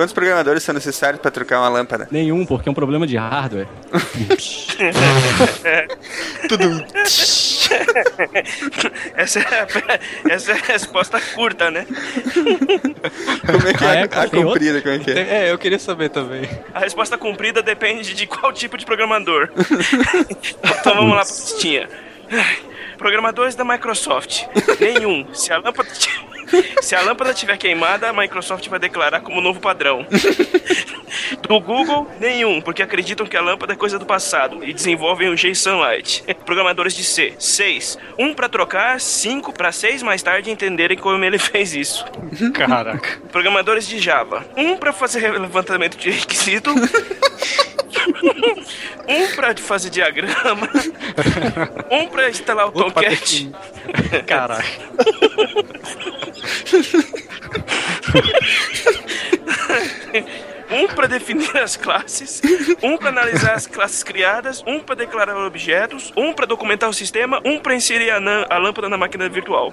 Quantos programadores são necessários para trocar uma lâmpada? Nenhum, porque é um problema de hardware. Tudo. essa, é a, essa é a resposta curta, né? Como é que Ah, é? é? A Tem comprida, como é que é? É, eu queria saber também. A resposta comprida depende de qual tipo de programador. então vamos lá pra listinha. Programadores da Microsoft. Nenhum. Se a lâmpada. Se a lâmpada estiver queimada, a Microsoft vai declarar como novo padrão. Do Google, nenhum, porque acreditam que a lâmpada é coisa do passado e desenvolvem o G-Sunlight. Programadores de C, seis. Um pra trocar, cinco pra seis mais tarde entenderem como ele fez isso. Caraca. Programadores de Java. Um pra fazer levantamento de requisito. um pra fazer diagrama. Um pra instalar o Tomcat. Caraca. Um pra definir as classes. Um pra analisar as classes criadas. Um pra declarar objetos. Um pra documentar o sistema. Um pra inserir a, a lâmpada na máquina virtual.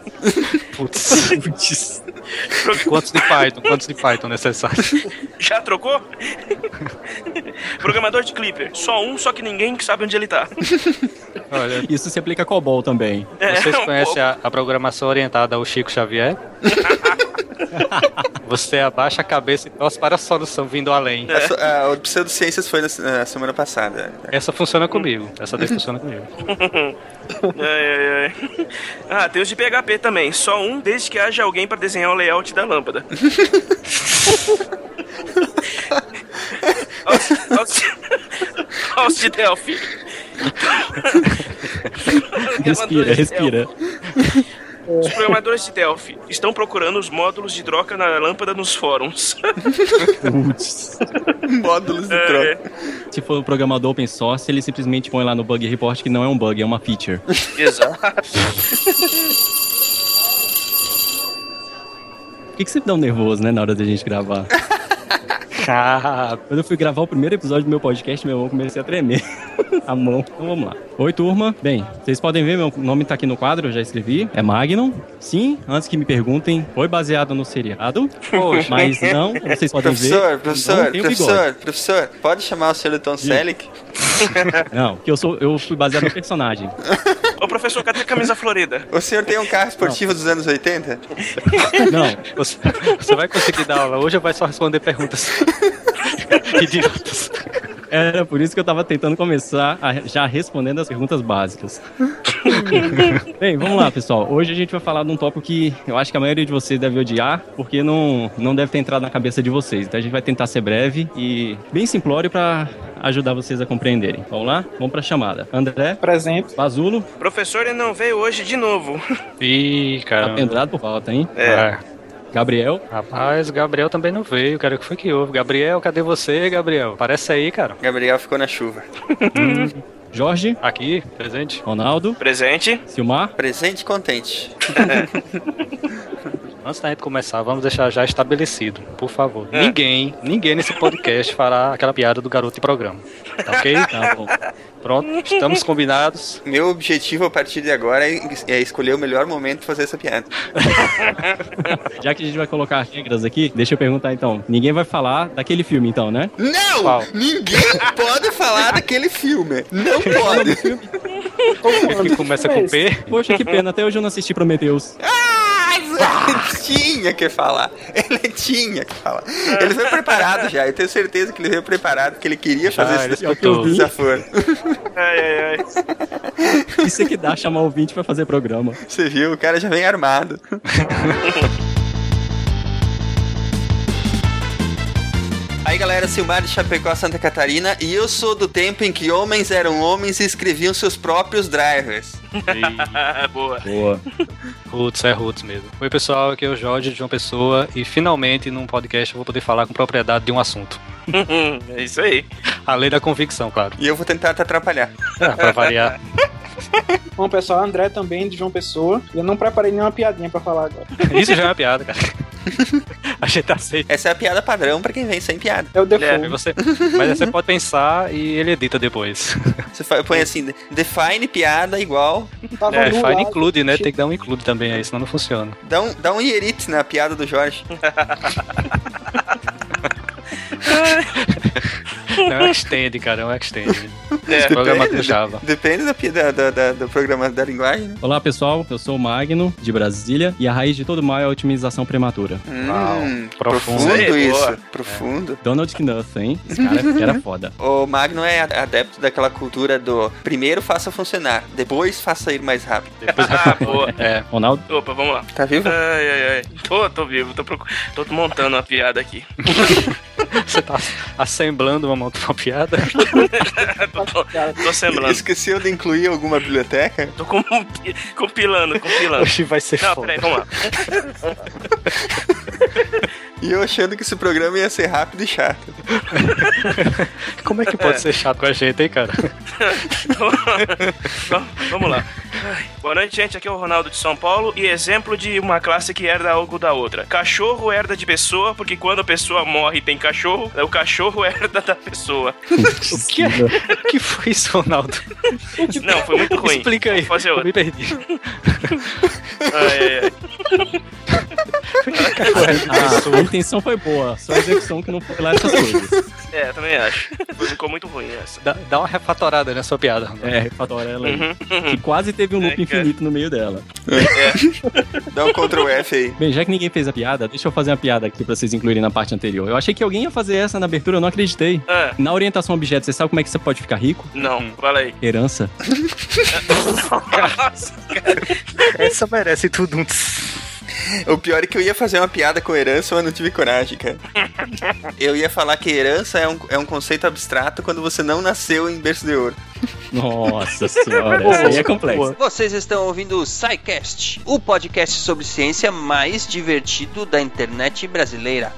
Putz. Putz. Quantos de Python? Quantos de Python necessários? Já trocou? Programador de Clipper. Só um, só que ninguém sabe onde ele tá. Olha, Isso se aplica a COBOL também. vocês um conhecem a, a programação orientada ao Chico Xavier? Você abaixa a cabeça e torce para a solução vindo além. A, so- a, o Pseudociências foi na, na semana passada. Essa funciona comigo. Essa daí funciona comigo. Ai, ai, ai. Ah, tem os de PHP também. Só um, desde que haja alguém pra desenhar o layout da lâmpada. Aos de Delphi. Respira, respira. Os programadores de Delphi estão procurando os módulos de troca na lâmpada nos fóruns. Putz. Módulos de É, troca. Se for um programador open source, ele simplesmente põe lá no bug report que não é um bug, é uma feature. Exato. Por que, que você dá um nervoso, né, na hora da gente gravar? Quando eu fui gravar o primeiro episódio do meu podcast, meu mão comecei a tremer. a mão. Então vamos lá. Oi, turma. Bem, vocês podem ver, meu nome tá aqui no quadro, eu já escrevi. É Magnum. Sim, antes que me perguntem, foi baseado no seriado. Poxa. Mas não, como vocês podem Professor, ver. professor, não professor, bigode. professor, pode chamar o senhor Tom Selleck? Não, porque eu, sou, eu fui baseado no personagem. Ô professor, cadê a camisa florida? O senhor tem um carro esportivo dos anos 80? Não, Você, você vai conseguir dar aula hoje ou vai só responder perguntas idiotas? era por isso que eu tava tentando começar a- já respondendo as perguntas básicas. Bem, vamos lá, pessoal. Hoje a gente vai falar de um tópico que eu acho que a maioria de vocês deve odiar, porque não, não deve ter entrado na cabeça de vocês. Então a gente vai tentar ser breve e bem simplório para ajudar vocês a compreenderem. Vamos lá? Vamos pra chamada. André, Presente. Bazulo, Professor, ele não veio hoje de novo. Ih, tá caramba. pendurado por falta, hein? É. Gabriel, Rapaz, Gabriel também não veio, cara. O que foi que houve? Gabriel, cadê você, Gabriel? Aparece aí, cara. Gabriel ficou na chuva. Jorge, Aqui, presente. Ronaldo, Presente. Silmar. Presente e contente. Antes da gente começar, vamos deixar já estabelecido, por favor. Ninguém, ninguém nesse podcast fará aquela piada do garoto de programa. Tá ok? Tá bom. Pronto, estamos combinados. Meu objetivo a partir de agora é, é escolher o melhor momento pra fazer essa piada. Já que a gente vai colocar regras aqui, deixa eu perguntar então. Ninguém vai falar daquele filme então, né? Não! Qual? Ninguém pode falar daquele filme. Não pode. Que começa com P. Poxa, que pena, até hoje eu não assisti Prometheus. Ele tinha que falar. Ele tinha que falar. Ele veio preparado já. Eu tenho certeza que ele veio preparado porque ele queria Já, fazer esse desaforo. Ai, ai, ai. Isso é que dá chamar ouvinte pra fazer programa. Você viu? O cara já vem armado. Aí galera, Silmar de Chapecó, Santa Catarina, e eu sou do tempo em que homens eram homens e escreviam seus próprios drivers. Boa. Boa. Roots, é Roots mesmo. Oi, pessoal, aqui é o Jorge de João Pessoa e finalmente num podcast eu vou poder falar com propriedade de um assunto. é isso aí. Além da convicção, claro. E eu vou tentar te atrapalhar. Pra variar. Bom, pessoal, André também, de João Pessoa. Eu não preparei nenhuma piadinha pra falar agora. Isso já é uma piada, cara. A gente aceita. Essa é a piada padrão pra quem vem sem piada. É o É, default. você, mas você pode pensar e ele edita depois. Você põe assim, define piada igual, Tava É, no fine lado, include, né? Tem que dar um include também aí, senão não funciona. dá um, dá um ierite na piada do Jorge. Não, é um extend, cara, é um extend. É. Programa Java. Depende da, da, da, da- do programa da linguagem, né? Olá pessoal, eu sou o Magno, de Brasília, e a raiz de todo mal é a otimização prematura. Hum, profundo. profundo Aí, isso. boa. Profundo. Donald Knuth, hein? Esse cara era foda. O Magno é adepto daquela cultura do primeiro faça funcionar, depois faça ir mais rápido. Depois Ah, boa. É, Ronaldo, Opa, vamos lá. Tá vivo? Ai, ai, ai. Tô, tô vivo, tô, procu- tô montando uma piada aqui. você tá assemblando uma, uma piada. tô, tô, tô semblando. Esqueceu de incluir alguma biblioteca? Tô com- compilando, compilando. Hoje vai ser Não, foda. peraí, vamos lá. E eu achando que esse programa ia ser rápido e chato. Como é que pode ser chato com a gente, hein, cara? Vamos- Vamos lá. Ai, Boa noite, gente. Aqui é o Ronaldo de São Paulo e exemplo de uma classe que herda algo da outra. Cachorro herda de pessoa, porque quando a pessoa morre e tem cachorro, o cachorro herda da pessoa. O que, é? o que foi isso, Ronaldo? Não, foi muito ruim. Explica aí. Vou fazer Eu outra. me perdi. Ai, ai, ai. Ah, a intenção foi boa, só a execução que não foi lá essas coisas. É, também acho. Ficou muito ruim essa. Dá, dá uma refatorada na sua piada. É, refatora ela aí. Uhum. Que quase teve um loop É, cara. infinito no meio dela. Dá um Ctrl F aí. Bem, já que ninguém fez a piada, deixa eu fazer uma piada aqui pra vocês incluírem na parte anterior. Eu achei que alguém ia fazer essa na abertura, eu não acreditei. Ah, Na orientação a objeto, você sabe como é que você pode ficar rico? não, fala aí. Herança. Nossa, Essa merece tudo um. O pior é que eu ia fazer uma piada com herança, mas não tive coragem, cara. Eu ia falar que herança é um, é um conceito abstrato quando você não nasceu em berço de ouro. Nossa senhora, essa aí é complexa. Vocês estão ouvindo o SciCast, o podcast sobre ciência mais divertido da internet brasileira.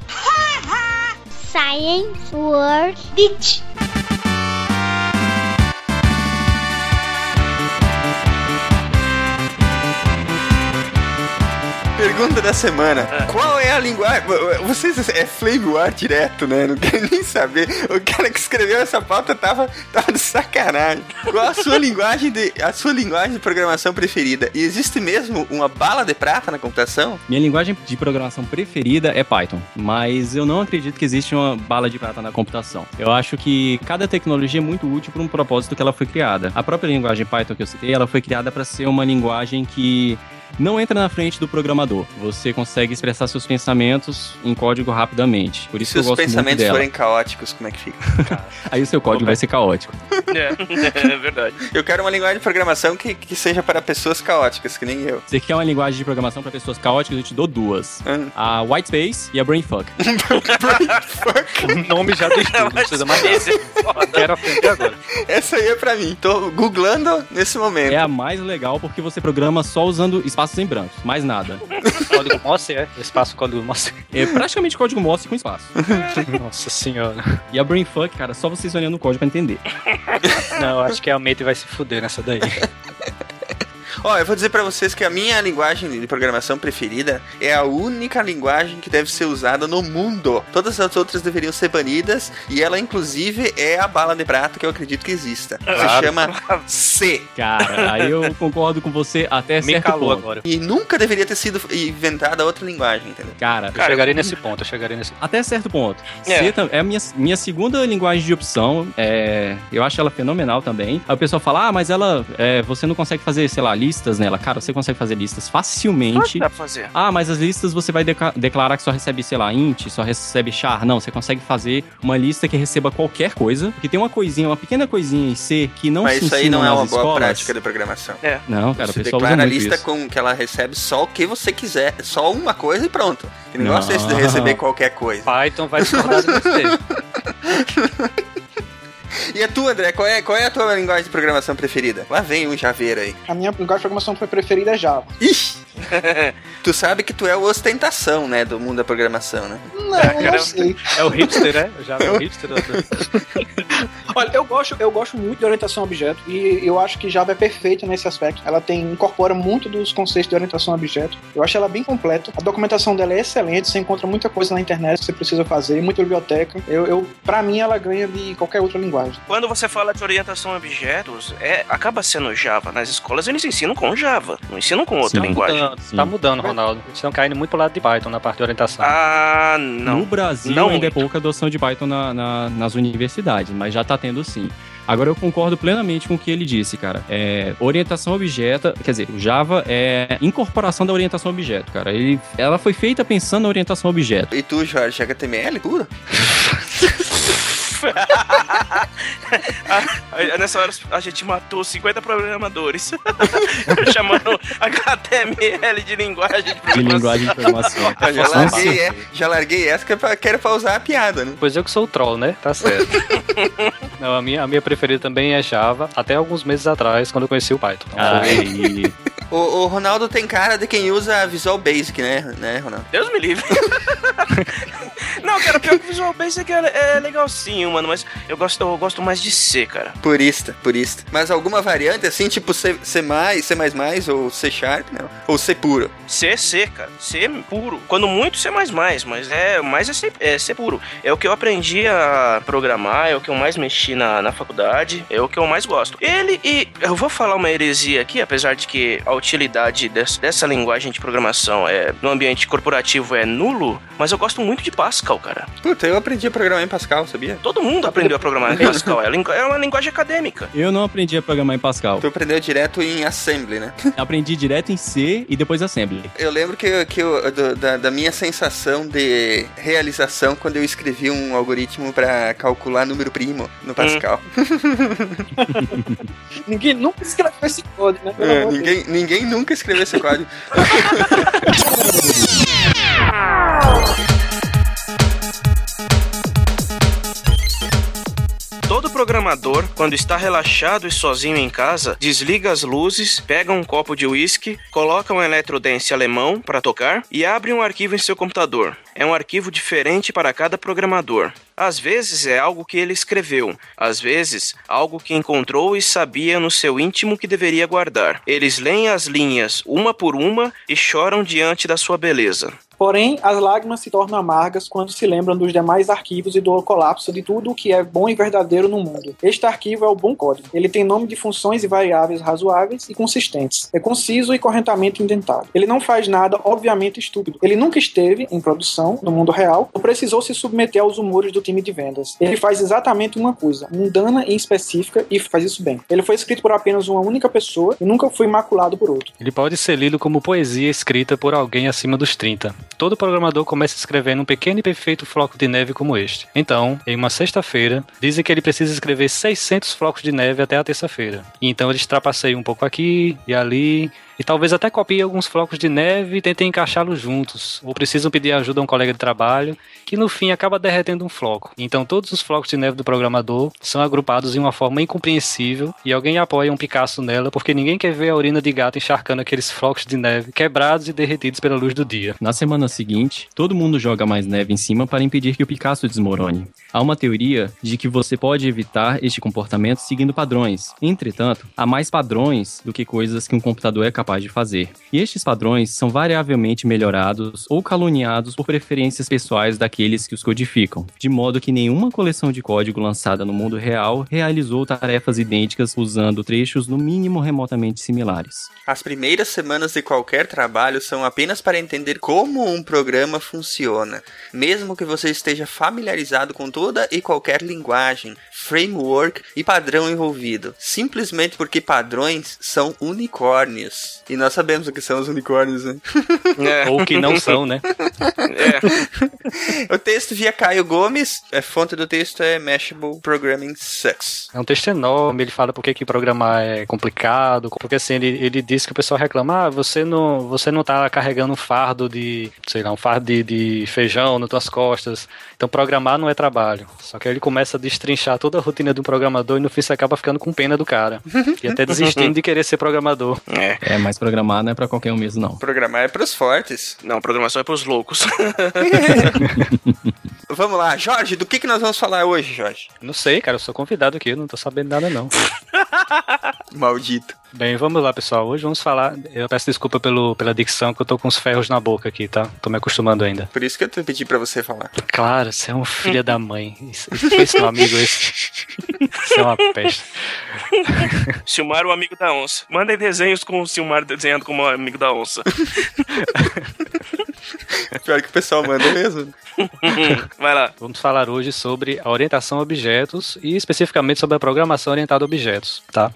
Science World Beach. Pergunta da semana. Qual é a linguagem... Vocês é Flame War direto, né? Não quero nem saber. O cara que escreveu essa pauta tava, tava de sacanagem. Qual a sua linguagem de... A sua linguagem de programação preferida? E existe mesmo uma bala de prata na computação? Minha linguagem de programação preferida é Python, mas eu não acredito que existe uma bala de prata na computação. Eu acho que cada tecnologia é muito útil para um propósito que ela foi criada. A própria linguagem Python que eu citei, ela foi criada para ser uma linguagem que não entra na frente do programador. Você consegue expressar seus pensamentos em código rapidamente. Por isso Se que eu os gosto muito pensamentos dela. forem caóticos, como é que fica? Aí o seu código vai ser caótico. É, é verdade. Eu quero uma linguagem de programação que, que seja para pessoas caóticas, que nem eu. Você quer uma linguagem de programação para pessoas caóticas? Eu te dou duas. Hum. A Whitespace e a Brainfuck. O nome já diz tudo, não precisa mais nada. Esse é foda. Quero aprender agora. Essa aí é pra mim. Tô googlando nesse momento. É a mais legal porque você programa só usando espaços em branco, mais nada. Código Morse, é? Espaço código Morse. É praticamente código Morse com espaço. Nossa senhora. E a Brainfuck, cara, só vocês olhando o código pra entender. Não, acho que a mente vai se fuder nessa daí. Ó, eu vou dizer pra vocês que a minha linguagem de programação preferida é a única linguagem que deve ser usada no mundo. Todas as outras deveriam ser banidas e ela, inclusive, é a bala de prata que eu acredito que exista. Se Claro. chama C. Cara, aí eu concordo com você até Me certo calou ponto. agora. E nunca deveria ter sido inventada outra linguagem, entendeu? Cara, Eu chegarei nesse ponto, eu chegarei nesse ponto. até certo ponto. É. C é a minha, minha segunda linguagem de opção. É, eu acho ela fenomenal também. Aí o pessoal fala, ah, mas ela, é, você não consegue fazer, sei lá, listas nela. Cara, você consegue fazer listas facilmente. Dá pra fazer. Ah, mas as listas você vai declarar que só recebe, sei lá, int, só recebe char. Não, você consegue fazer uma lista que receba qualquer coisa. Porque tem uma coisinha, uma pequena coisinha em C que não Mas se isso aí não é uma nas boa escolas. prática de programação. Não, cara, você o pessoal usa declara a muito lista isso. com que ela recebe só o que você quiser, só uma coisa e pronto. Que negócio é esse de Não. receber qualquer coisa? Python vai discordar de você. E a tua, André, qual é, qual é a tua linguagem de programação preferida? Lá vem um javeiro aí. A minha linguagem de programação preferida é Java. Ixi! tu sabe que tu é o ostentação, né, do mundo da programação, né? Não, cara, não sei. É o hipster, né? Já é o hipster. da- Olha, eu gosto, eu gosto muito de orientação a objeto e eu acho que Java é perfeita nesse aspecto. Ela tem incorpora muito dos conceitos de orientação a objeto. Eu acho ela bem completa. A documentação dela é excelente, você encontra muita coisa na internet que você precisa fazer, muita biblioteca. Eu, eu para mim ela ganha de qualquer outra linguagem. Quando você fala de orientação a objetos, é, acaba sendo Java. Nas escolas eles ensinam com Java, não ensinam com outra Sim. linguagem. Mudando, tá mudando, Ronaldo. Eles estão caindo muito pro lado de Python na parte de orientação. Ah, não. No Brasil Não ainda é muito. pouca adoção de Python na- na- nas universidades, mas já tá tendo sim. Agora eu concordo plenamente com o que ele disse, cara. É, orientação a objeto, quer dizer, o Java é incorporação da orientação a objeto, cara. Ele, ela foi feita pensando na orientação objeto. E tu, Jorge, HTML puro? Ah, nessa hora a gente matou 50 programadores. Chamando HTML de linguagem de De programação. linguagem de programação. Eu já, larguei, é, já larguei essa que é pra, que era pra usar a piada, né? Pois eu que sou o troll, né? Tá certo. Não, a minha, a minha preferida também é Java, até alguns meses atrás, quando eu conheci o Python. Aí, O, o Ronaldo tem cara de quem usa Visual Basic, né, né Ronaldo? Deus me livre. Não, cara, pior que o Visual Basic é, é legalzinho, mano, mas eu gosto, eu gosto mais de C, cara. Purista, purista. Mas alguma variante assim, tipo C, C+, C++ ou C Sharp, não? Ou C puro? C, C, cara. C puro. Quando muito, C++, mas é mais é C, é C puro. É o que eu aprendi a programar, é o que eu mais mexi na, na faculdade, é o que eu mais gosto. Ele e... Eu vou falar uma heresia aqui, apesar de que a utilidade des- dessa linguagem de programação é, no ambiente corporativo é nulo, mas eu gosto muito de Pascal, cara. Puta, eu aprendi a programar em Pascal, sabia? Todo mundo aprendeu a programar em Pascal. É, é uma linguagem acadêmica. eu não aprendi a programar em Pascal. Tu aprendeu direto em Assembly, né? Aprendi direto em C e depois Assembly. Eu lembro que, que eu- do- da, da minha sensação de realização quando eu escrevi um algoritmo pra calcular número primo no Pascal. Ninguém nunca escreveu esse código, né? É, ninguém, ninguém nunca escreveu esse código. Todo programador, quando está relaxado e sozinho em casa, desliga as luzes, pega um copo de uísque, coloca um eletrodance alemão para tocar e abre um arquivo em seu computador. É um arquivo diferente para cada programador. Às vezes é algo que ele escreveu, às vezes algo que encontrou e sabia no seu íntimo que deveria guardar. Eles leem as linhas uma por uma e choram diante da sua beleza. Porém, as lágrimas se tornam amargas quando se lembram dos demais arquivos e do colapso de tudo o que é bom e verdadeiro no mundo. Este arquivo é o bom código. Ele tem nome de funções e variáveis razoáveis e consistentes. É conciso e corretamente indentado. Ele não faz nada obviamente estúpido. Ele nunca esteve em produção no mundo real ou precisou se submeter aos humores do time de vendas. Ele faz exatamente uma coisa, mundana e específica e faz isso bem. Ele foi escrito por apenas uma única pessoa e nunca foi maculado por outro. Ele pode ser lido como poesia escrita por alguém acima dos 30. Todo programador começa escrevendo um pequeno e perfeito floco de neve como este. Então, em uma sexta-feira, dizem que ele precisa escrever 600 flocos de neve até a terça-feira. Então eles trapaceiam um pouco aqui e ali, e talvez até copiem alguns flocos de neve e tentem encaixá-los juntos, ou precisam pedir ajuda a um colega de trabalho, que no fim acaba derretendo um floco. Então todos os flocos de neve do programador são agrupados em uma forma incompreensível e alguém apoia um Picasso nela porque ninguém quer ver a urina de gato encharcando aqueles flocos de neve quebrados e derretidos pela luz do dia. Na semana seguinte, todo mundo joga mais neve em cima para impedir que o Picasso desmorone. Há uma teoria de que você pode evitar este comportamento seguindo padrões. Entretanto, há mais padrões do que coisas que um computador é capaz de fazer. E estes padrões são variavelmente melhorados ou caluniados por preferências pessoais daqueles que os codificam, de modo que nenhuma coleção de código lançada no mundo real realizou tarefas idênticas usando trechos no mínimo remotamente similares. As primeiras semanas de qualquer trabalho são apenas para entender como um programa funciona, mesmo que você esteja familiarizado com toda e qualquer linguagem, framework e padrão envolvido, simplesmente porque padrões são unicórnios. E nós sabemos o que são os unicórnios, né? É, Ou que não são, né? é. o texto via Caio Gomes, a fonte do texto é Mashable Programming Sucks. É um texto enorme, ele fala por que que programar é complicado, porque assim, ele, ele diz que o pessoal reclama, ah, você não, você não tá carregando um fardo de, sei lá, um fardo de, de feijão nas tuas costas, então programar não é trabalho. Só que aí ele começa a destrinchar toda a rotina de um programador e no fim você acaba ficando com pena do cara. E até desistindo de querer ser programador. é. É, mas programar não é pra qualquer um mesmo, não. Programar é pros fortes. Não, programação é pros loucos. vamos lá. Jorge, do que, que nós vamos falar hoje, Jorge? Não sei, cara, eu sou convidado aqui, eu não tô sabendo nada não. Maldito. Bem, vamos lá, pessoal. Hoje vamos falar. Eu peço desculpa pelo, pela dicção, que eu tô com os ferros na boca aqui, tá? Tô me acostumando ainda. Por isso que eu te pedi pra você falar. Claro, você é um filho da mãe. Isso, isso foi seu amigo esse. Você é uma peste. Silmar, o amigo da onça. Mandem desenhos com o Silmar desenhando como amigo da onça. Pior que o pessoal manda mesmo. Vai lá. Vamos falar hoje sobre a orientação a objetos e especificamente sobre a programação orientada a objetos, tá?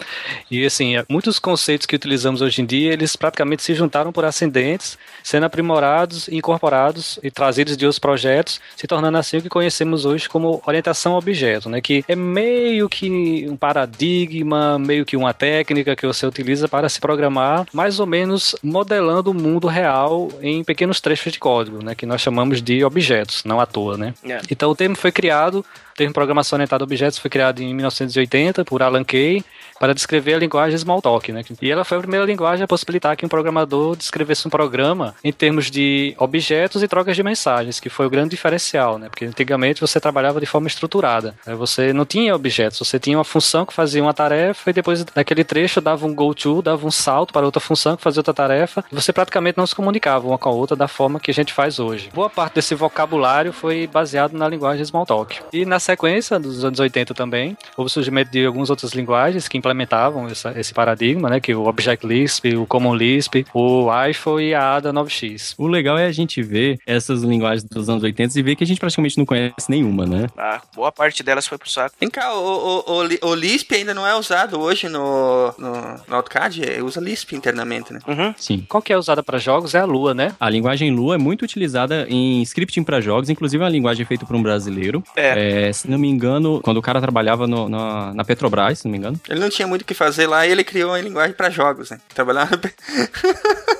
E assim, muitos conceitos que utilizamos hoje em dia, eles praticamente se juntaram por ascendentes, sendo aprimorados, incorporados e trazidos de outros projetos, se tornando assim o que conhecemos hoje como orientação a objeto, né? Que é meio que um paradigma, meio que uma técnica que você utiliza para se programar, mais ou menos modelando o mundo real em pequenos trechos de código, né? Que nós chamamos de objetos, não à toa, né? É. Então o termo foi criado, o termo programação orientada a objetos foi criado em 1980 por Alan Kay para descrever a linguagem Smalltalk, né? E ela foi a primeira linguagem a possibilitar que um programador descrevesse um programa em termos de objetos e trocas de mensagens, que foi o grande diferencial, né? Porque antigamente você trabalhava de forma estruturada. né? Você não tinha objetos, você tinha uma função que fazia uma tarefa e depois daquele trecho dava um go to, dava um salto para outra função que fazia outra tarefa. E você praticamente não se comunicava uma com a outra da forma que a gente faz hoje. Boa parte desse vocabulário foi baseado na linguagem Smalltalk. E na sequência dos anos 80 também, houve o surgimento de algumas outras linguagens que implementavam essa- esse paradigma, né? Que o Object Lisp, o Common Lisp, o IFO e a ADA 9x. O legal é a gente ver essas linguagens dos anos 80 e ver que a gente praticamente não conhece nenhuma, né? Ah, boa parte delas foi pro saco. Vem cá, o, o, o, o Lisp ainda não é usado hoje no, no, no AutoCAD? É, Usa Lisp internamente, né? Uhum. Sim. Qual que é usada para jogos é a Lua, né? A linguagem Lua é muito utilizada em scripting para jogos, inclusive é uma linguagem feita por um brasileiro. É. É, se não me engano, quando o cara trabalhava no- na, na Petrobras, se não me engano. Ele não tinha muito o que fazer lá e ele criou uma linguagem pra jogos, né? Trabalhava...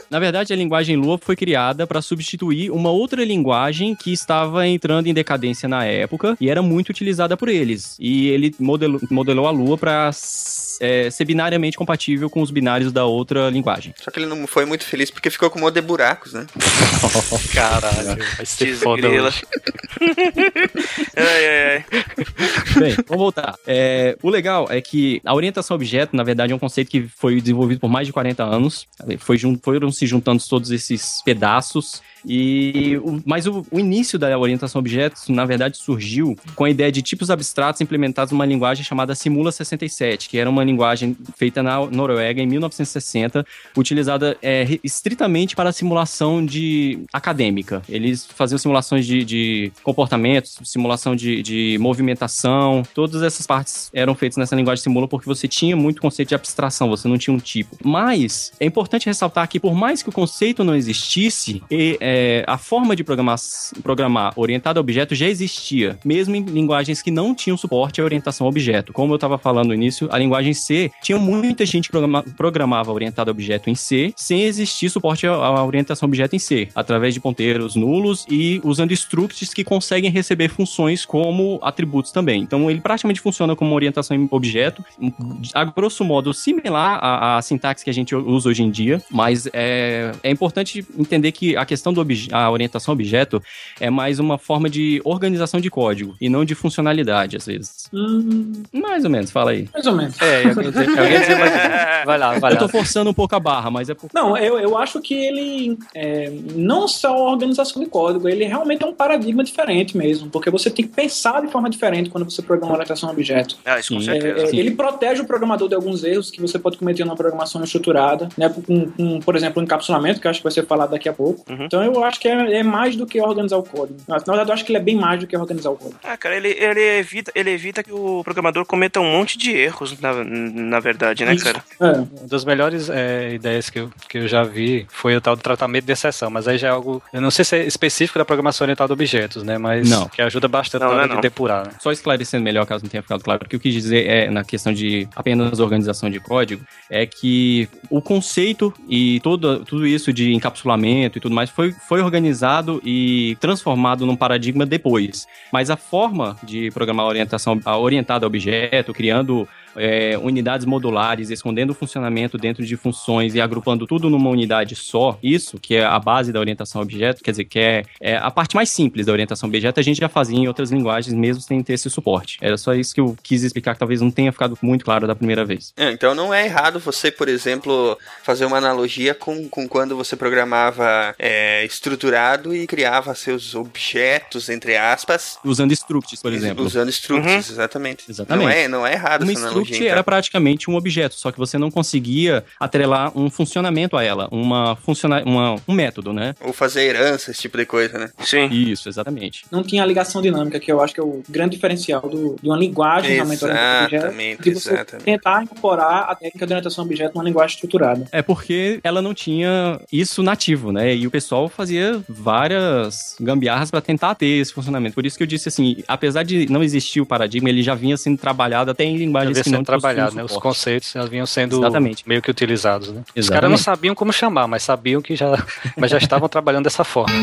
Na verdade, a linguagem Lua foi criada para substituir uma outra linguagem que estava entrando em decadência na época e era muito utilizada por eles. E ele modelou, modelou a Lua para ser binariamente compatível com os binários da outra linguagem. Só que ele não foi muito feliz porque ficou com um monte de buracos, né? Caralho, vai ser foda ai, ai, ai. Bem, vamos voltar. É, o legal é que a orientação objeto, na verdade, é um conceito que foi desenvolvido por mais de 40 anos. Foi foram se juntando todos esses pedaços. E, mas o, o início da orientação a objetos, na verdade, surgiu com a ideia de tipos abstratos implementados numa linguagem chamada Simula 67, que era uma linguagem feita na Noruega em 1960, utilizada é, estritamente para simulação de acadêmica. Eles faziam simulações de, de comportamentos, simulação de, de movimentação, todas essas partes eram feitas nessa linguagem Simula porque você tinha muito conceito de abstração, você não tinha um tipo. Mas é importante ressaltar que por mais que o conceito não existisse, e, é, a forma de programar, programar orientada a objeto já existia, mesmo em linguagens que não tinham suporte à orientação a objeto. Como eu estava falando no início, a linguagem C tinha muita gente que programa- programava orientada a objeto em C, sem existir suporte à- orientação a objeto em C, através de ponteiros nulos e usando structs que conseguem receber funções como atributos também. Então ele praticamente funciona como orientação em objeto, a grosso modo similar à, à sintaxe que a gente usa hoje em dia, mas é, é importante entender que a questão da orientação a objeto é mais uma forma de organização de código e não de funcionalidade, às vezes. Hum, Mais ou menos, fala aí. mais ou menos. É, eu dizer, eu dizer mais... Vai lá, vai Eu tô lá. forçando um pouco a barra, mas é por... Não, eu, eu acho que ele é, não só a organização de código, ele realmente é um paradigma diferente mesmo, porque você tem que pensar de forma diferente quando você programa orientação a objeto. Ah, isso com Sim. É, certeza. é, Sim. ele protege o programador de alguns erros que você pode cometer numa programação estruturada, né? Com, com, por exemplo, o encapsulamento, que eu acho que vai ser falado daqui a pouco. Uhum. Então eu acho que é, é mais do que organizar o código. Na verdade, eu acho que ele é bem mais do que organizar o código. Ah, cara, ele, ele, evita, ele evita que o programador cometa um monte de erros, na, na verdade, né, Isso. cara? É. Uma das melhores é, ideias que eu, que eu já vi foi o tal do tratamento de exceção, mas aí já é algo, eu não sei se é específico da programação orientada a objetos, né, mas Não. que ajuda bastante Não, na hora é de não. depurar, né. Só esclarecendo melhor, caso não tenha ficado claro, o que eu quis dizer é, na questão de apenas organização de código, é que o conceito e todo, tudo isso de encapsulamento e tudo mais foi, foi organizado e transformado num paradigma depois. Mas a forma de programar orientação orientada a objeto, criando é, unidades modulares, escondendo o funcionamento dentro de funções e agrupando tudo numa unidade só, isso, que é a base da orientação a objeto, quer dizer, que é, é a parte mais simples da orientação a objeto, a gente já fazia em outras linguagens, mesmo sem ter esse suporte. Era só isso que eu quis explicar, que talvez não tenha ficado muito claro da primeira vez. É, então não é errado você, por exemplo, fazer uma analogia com, com quando você programava é, estruturado e criava seus objetos, entre aspas. Usando structs, por exemplo. Usando structs, exatamente. Exatamente. Não é, não é errado Uma essa analogia. Era praticamente um objeto, só que você não conseguia atrelar um funcionamento a ela, uma funciona uma, um método, né? Ou fazer herança, esse tipo de coisa, né? Sim. Isso, exatamente. Não tinha a ligação dinâmica, que eu acho que é o grande diferencial do, de uma linguagem realmente orientada a objeto, Exatamente, de você exatamente. tentar incorporar a técnica de orientação a objeto numa linguagem estruturada. É porque ela não tinha isso nativo, né? E o pessoal fazia várias gambiarras para tentar ter esse funcionamento. Por isso que eu disse assim, apesar de não existir o paradigma, ele já vinha sendo trabalhado até em linguagens que sendo trabalhado, né? Os conceitos já vinham sendo Exatamente. meio que utilizados, né? Os Exatamente. caras não sabiam como chamar, mas sabiam que já, mas já estavam trabalhando dessa forma.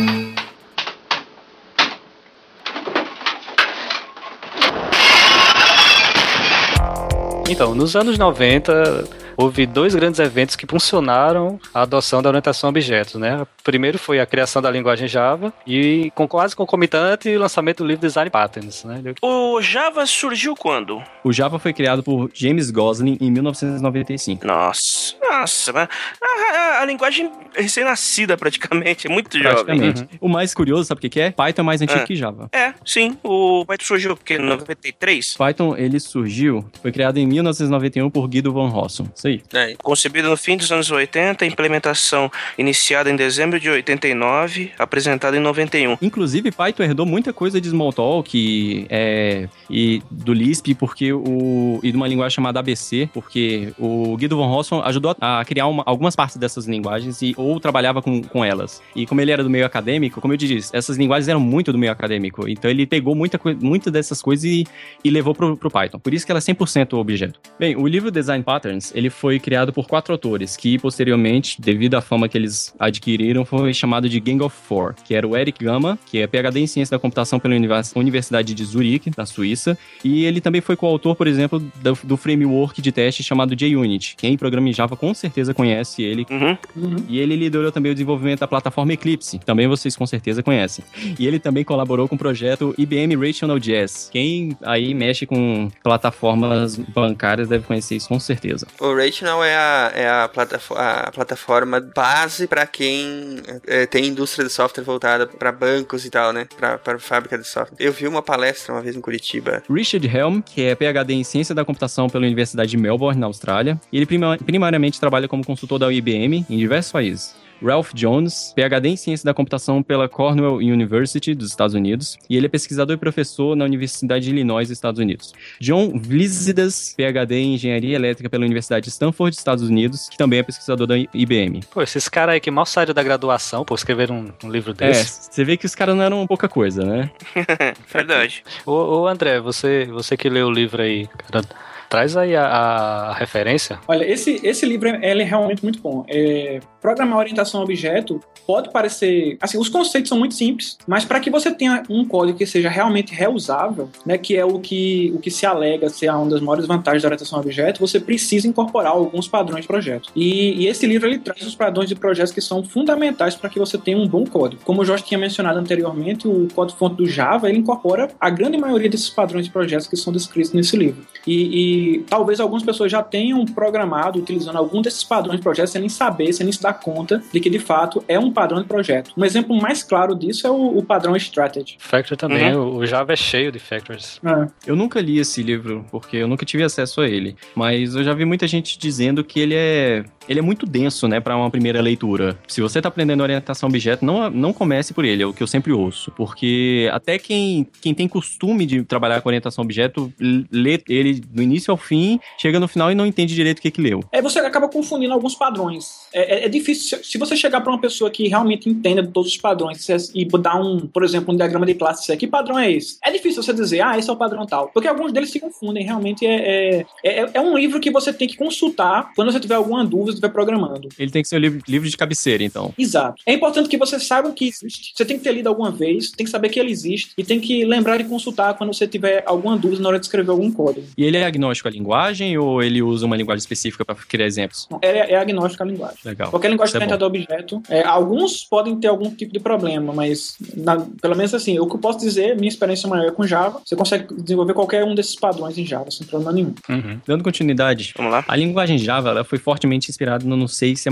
Então, nos anos 90, houve dois grandes eventos que funcionaram a adoção da orientação a objetos, né? O primeiro foi a criação da linguagem Java e com quase concomitante o lançamento do livro Design Patterns, né? O Java surgiu quando? O Java foi criado por James Gosling em 1995. Nossa, nossa, mas a, a- a linguagem recém-nascida praticamente, é muito jovem. Praticamente. O mais curioso, sabe o que é? Python é mais antigo Ah. que Java. É, sim, o Python surgiu porque em 93, Python, ele surgiu, foi criado em 1991 por Guido von Rossum. Isso aí. É, concebido no fim dos anos 80, implementação iniciada em dezembro de 89, apresentada em 91. Inclusive, Python herdou muita coisa de Smalltalk e, é, e do Lisp, porque o e de uma linguagem chamada ABC, porque o Guido von Rossum ajudou a criar uma- algumas partes dessas linguagens e ou trabalhava com, com elas. E como ele era do meio acadêmico, como eu disse, essas linguagens eram muito do meio acadêmico. Então ele pegou muita, muita dessas coisas e, e levou pro, pro Python. Por isso que ela é 100% objeto. Bem, o livro Design Patterns, ele foi criado por quatro autores, que posteriormente, devido à fama que eles adquiriram, foi chamado de Gang of Four, que era o Eric Gama, que é PhD em Ciência da Computação pela Univers- Universidade de Zurique, na Suíça, e ele também foi coautor, por exemplo, do, do framework de teste chamado JUnit. Quem programa em Java com certeza conhece ele, Uhum. e ele liderou também o desenvolvimento da plataforma Eclipse, também vocês com certeza conhecem. E ele também colaborou com o projeto IBM Rational Jazz. Quem aí mexe com plataformas bancárias deve conhecer isso com certeza. O Rational é a, é a, platafo- a plataforma base para quem é, tem indústria de software voltada para bancos e tal, né? Para fábrica de software. Eu vi uma palestra uma vez em Curitiba. Richard Helm, que é PhD em Ciência da Computação pela Universidade de Melbourne, na Austrália, ele prima- primariamente trabalha como consultor da IBM em diversos países. Ralph Jones, PhD em Ciência da Computação pela Cornell University dos Estados Unidos, e ele é pesquisador e professor na Universidade de Illinois, Estados Unidos. John Vlizidas, PhD em Engenharia Elétrica pela Universidade de Stanford, Estados Unidos, que também é pesquisador da IBM. Pô, esses caras aí que mal saíram da graduação, pô, escreveram um, um livro É, desse. você vê que os caras não eram pouca coisa, né? Verdade. Ô, ô, André, você, você que leu o livro aí, cara, traz aí a, a referência. Olha, esse, esse livro é, ele é realmente muito bom. É, programar orientação a objeto pode parecer. Assim, os conceitos são muito simples, mas para que você tenha um código que seja realmente reusável, né, que é o que, o que se alega ser uma das maiores vantagens da orientação a objeto, você precisa incorporar alguns padrões de projeto. E, e esse livro ele traz os padrões de projetos que são fundamentais para que você tenha um bom código. Como o Jorge tinha mencionado anteriormente, o código-fonte do Java ele incorpora a grande maioria desses padrões de projetos que são descritos nesse livro. E, e talvez algumas pessoas já tenham programado utilizando algum desses padrões de projeto sem nem saber, sem nem se dar conta de que de fato é um padrão de projeto. Um exemplo mais claro disso é o, o padrão Strategy. Factor também, o, o Java é cheio de factors. É. Eu nunca li esse livro, porque eu nunca tive acesso a ele. Mas eu já vi muita gente dizendo que ele é, ele é muito denso, né, para uma primeira leitura. Se você tá aprendendo orientação a objeto, não, não comece por ele, é o que eu sempre ouço. Porque até quem, quem tem costume de trabalhar com orientação a objeto, lê ele do início ao fim, chega no final e não entende direito o que que leu. É, você acaba confundindo alguns padrões. É, é- é difícil, se, você chegar para uma pessoa que realmente entenda todos os padrões e dar um, por exemplo, um diagrama de classe, que padrão é esse? É difícil você dizer, ah, esse é o padrão tal. Porque alguns deles se confundem, realmente é, é, é, é um livro que você tem que consultar quando você tiver alguma dúvida, estiver programando. Ele tem que ser o livro, livro de cabeceira, então. Exato. É importante que você saiba que existe. Você tem que ter lido alguma vez, tem que saber que ele existe e tem que lembrar de consultar quando você tiver alguma dúvida na hora de escrever algum código. E ele é agnóstico à linguagem ou ele usa uma linguagem específica para criar exemplos? É, é agnóstico à linguagem. Legal. Qualquer linguagem Isso é orientada a objeto. é, alguns podem ter algum tipo de problema, mas na- pelo menos assim, o que eu posso dizer, minha experiência maior é com Java. Você consegue desenvolver qualquer um desses padrões em Java, sem problema nenhum. Uhum. Dando continuidade, Vamos lá. a linguagem Java ela foi fortemente inspirada no C e C++,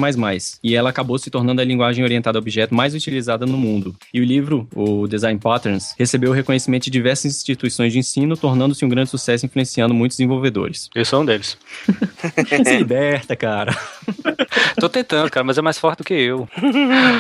e ela acabou se tornando a linguagem orientada a objeto mais utilizada no mundo. E o livro, o Design Patterns, recebeu o reconhecimento de diversas instituições de ensino, tornando-se um grande sucesso influenciando muitos desenvolvedores. Eu sou um deles. Se liberta, cara. Tô tentando, cara, mas é mais forte do que eu.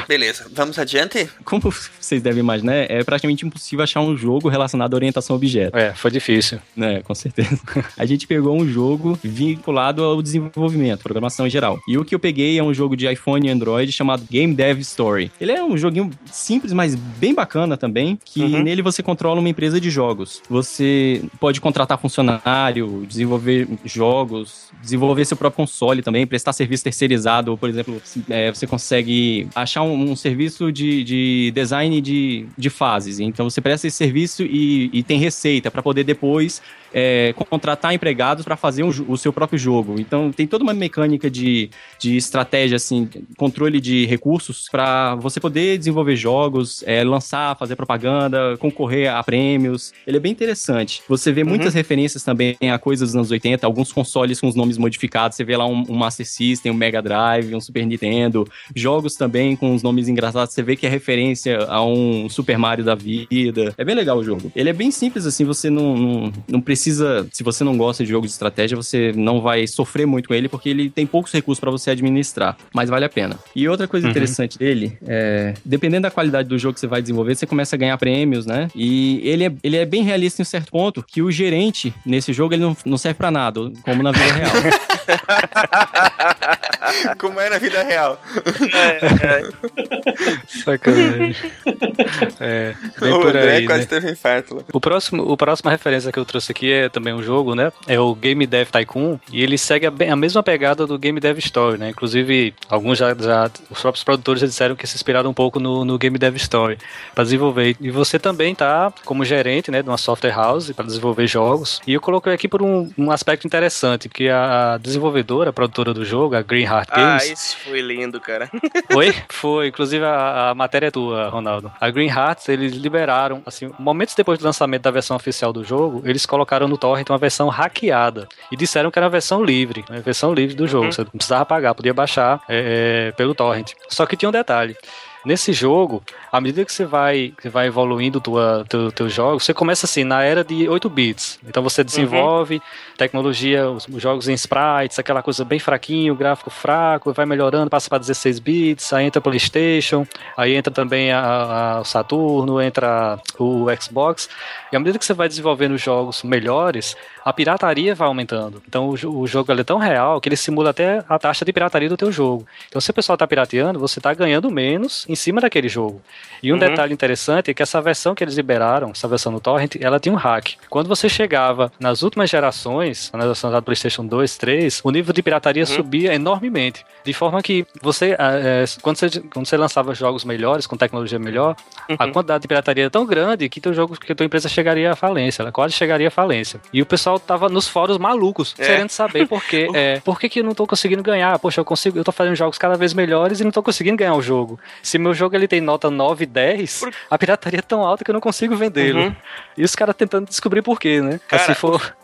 Beleza, vamos adiante? Como vocês devem imaginar, é praticamente impossível achar um jogo relacionado à orientação a objeto. É, foi difícil. né? Com certeza. A gente pegou um jogo vinculado ao desenvolvimento, programação em geral. E o que eu peguei é um jogo de iPhone e Android chamado Game Dev Story. Ele é um joguinho simples, mas bem bacana também, que Uhum. nele você controla uma empresa de jogos. Você pode contratar funcionário, desenvolver jogos, desenvolver seu próprio console também, prestar serviço terceirizado, por exemplo, é, você consegue achar um, um serviço de, de design de, de fases. Então você presta esse serviço e, e tem receita para poder depois é, contratar empregados para fazer um o seu próprio jogo. Então tem toda uma mecânica de, de estratégia, assim, controle de recursos para você poder desenvolver jogos, é, lançar, fazer propaganda, concorrer a prêmios. Ele é bem interessante. Você vê muitas referências também a coisas dos anos 80, alguns consoles com os nomes modificados. Você vê lá um, um Master System, um Mega Drive, um Super Nintendo, jogos também com os nomes engraçados. Você vê que é referência a um Super Mario da vida. É bem legal o jogo. Ele é bem simples, assim, você não, não, não precisa. Se você não gosta de jogos de estratégia, você não vai sofrer muito com ele, porque ele tem poucos recursos para você administrar. Mas vale a pena. E outra coisa Uhum. interessante dele é. Dependendo da qualidade do jogo que você vai desenvolver, você começa a ganhar prêmios, né? E ele é, ele é bem realista em um certo ponto, que o gerente nesse jogo ele não, não serve para nada, como na vida real. Como é na vida real. Sacanagem. é, bem o por André aí, quase né? teve um infarto. O próximo, o próxima referência que eu trouxe aqui é também um jogo, né? É o Game Dev Tycoon. E ele segue a, a mesma pegada do Game Dev Story, né? Inclusive, alguns já, já- Os próprios produtores já disseram que se inspiraram um pouco no, no Game Dev Story para desenvolver. E você também tá como gerente, né? De uma software house para desenvolver jogos. E eu coloquei aqui por um, um aspecto interessante, porque a desenvolvedora, produtora do jogo, a Green Heart Ah, Games. isso foi lindo, cara. Foi? Foi. Inclusive a, a matéria é tua, Ronaldo. A Green Hearts, eles liberaram, assim, momentos depois do lançamento da versão oficial do jogo, eles colocaram no torrent uma versão hackeada. E disseram que era a versão livre, né? Versão livre do jogo. Uhum. Você não precisava pagar, podia baixar é, é, pelo torrent. Só que tinha um detalhe. Nesse jogo, à medida que você vai, que vai evoluindo tua, teu, teu jogo, você começa assim, na era de 8 bits. Então você desenvolve tecnologia, os, os jogos em sprites, aquela coisa bem fraquinho, gráfico fraco, vai melhorando, passa para 16 bits, aí entra PlayStation, aí entra também a, a- o Saturno, entra o Xbox. E à medida que você vai desenvolvendo jogos melhores, a pirataria vai aumentando. Então o, o jogo é tão real que ele simula até a taxa de pirataria do teu jogo. Então se o pessoal está pirateando, você está ganhando menos em cima daquele jogo. E um Uhum. detalhe interessante é que essa versão que eles liberaram, essa versão no torrent, ela tinha um hack. Quando você chegava nas últimas gerações, na versão da PlayStation 2, 3, o nível de pirataria subia enormemente. De forma que você, eh, quando você, quando você lançava jogos melhores, com tecnologia melhor, a quantidade de pirataria é tão grande que teu jogo, que tua empresa chegaria à falência, ela quase chegaria à falência. E o pessoal tava nos fóruns malucos, É. querendo saber por quê. É, por que, que eu não tô conseguindo ganhar? Poxa, eu consigo, eu tô fazendo jogos cada vez melhores e não tô conseguindo ganhar o jogo. Se meu jogo ele tem nota 9, 10, Por- a pirataria é tão alta que eu não consigo vendê-lo. Uhum. E os caras tentando descobrir por quê, né? Cara, Se for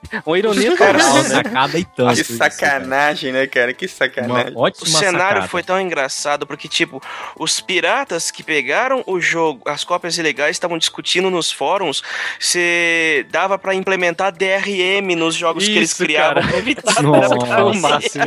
uma ironia Cara, total, né? sacada e tanto. Que isso, sacanagem, né, cara? Que Uma sacanagem. ótima O cenário sacada. foi tão engraçado porque, tipo, os piratas que pegaram o jogo, as cópias ilegais, estavam discutindo nos fóruns se dava pra implementar DRM nos jogos que eles Isso, criavam cara. pra evitar Nossa, Foi o pirataria. máximo.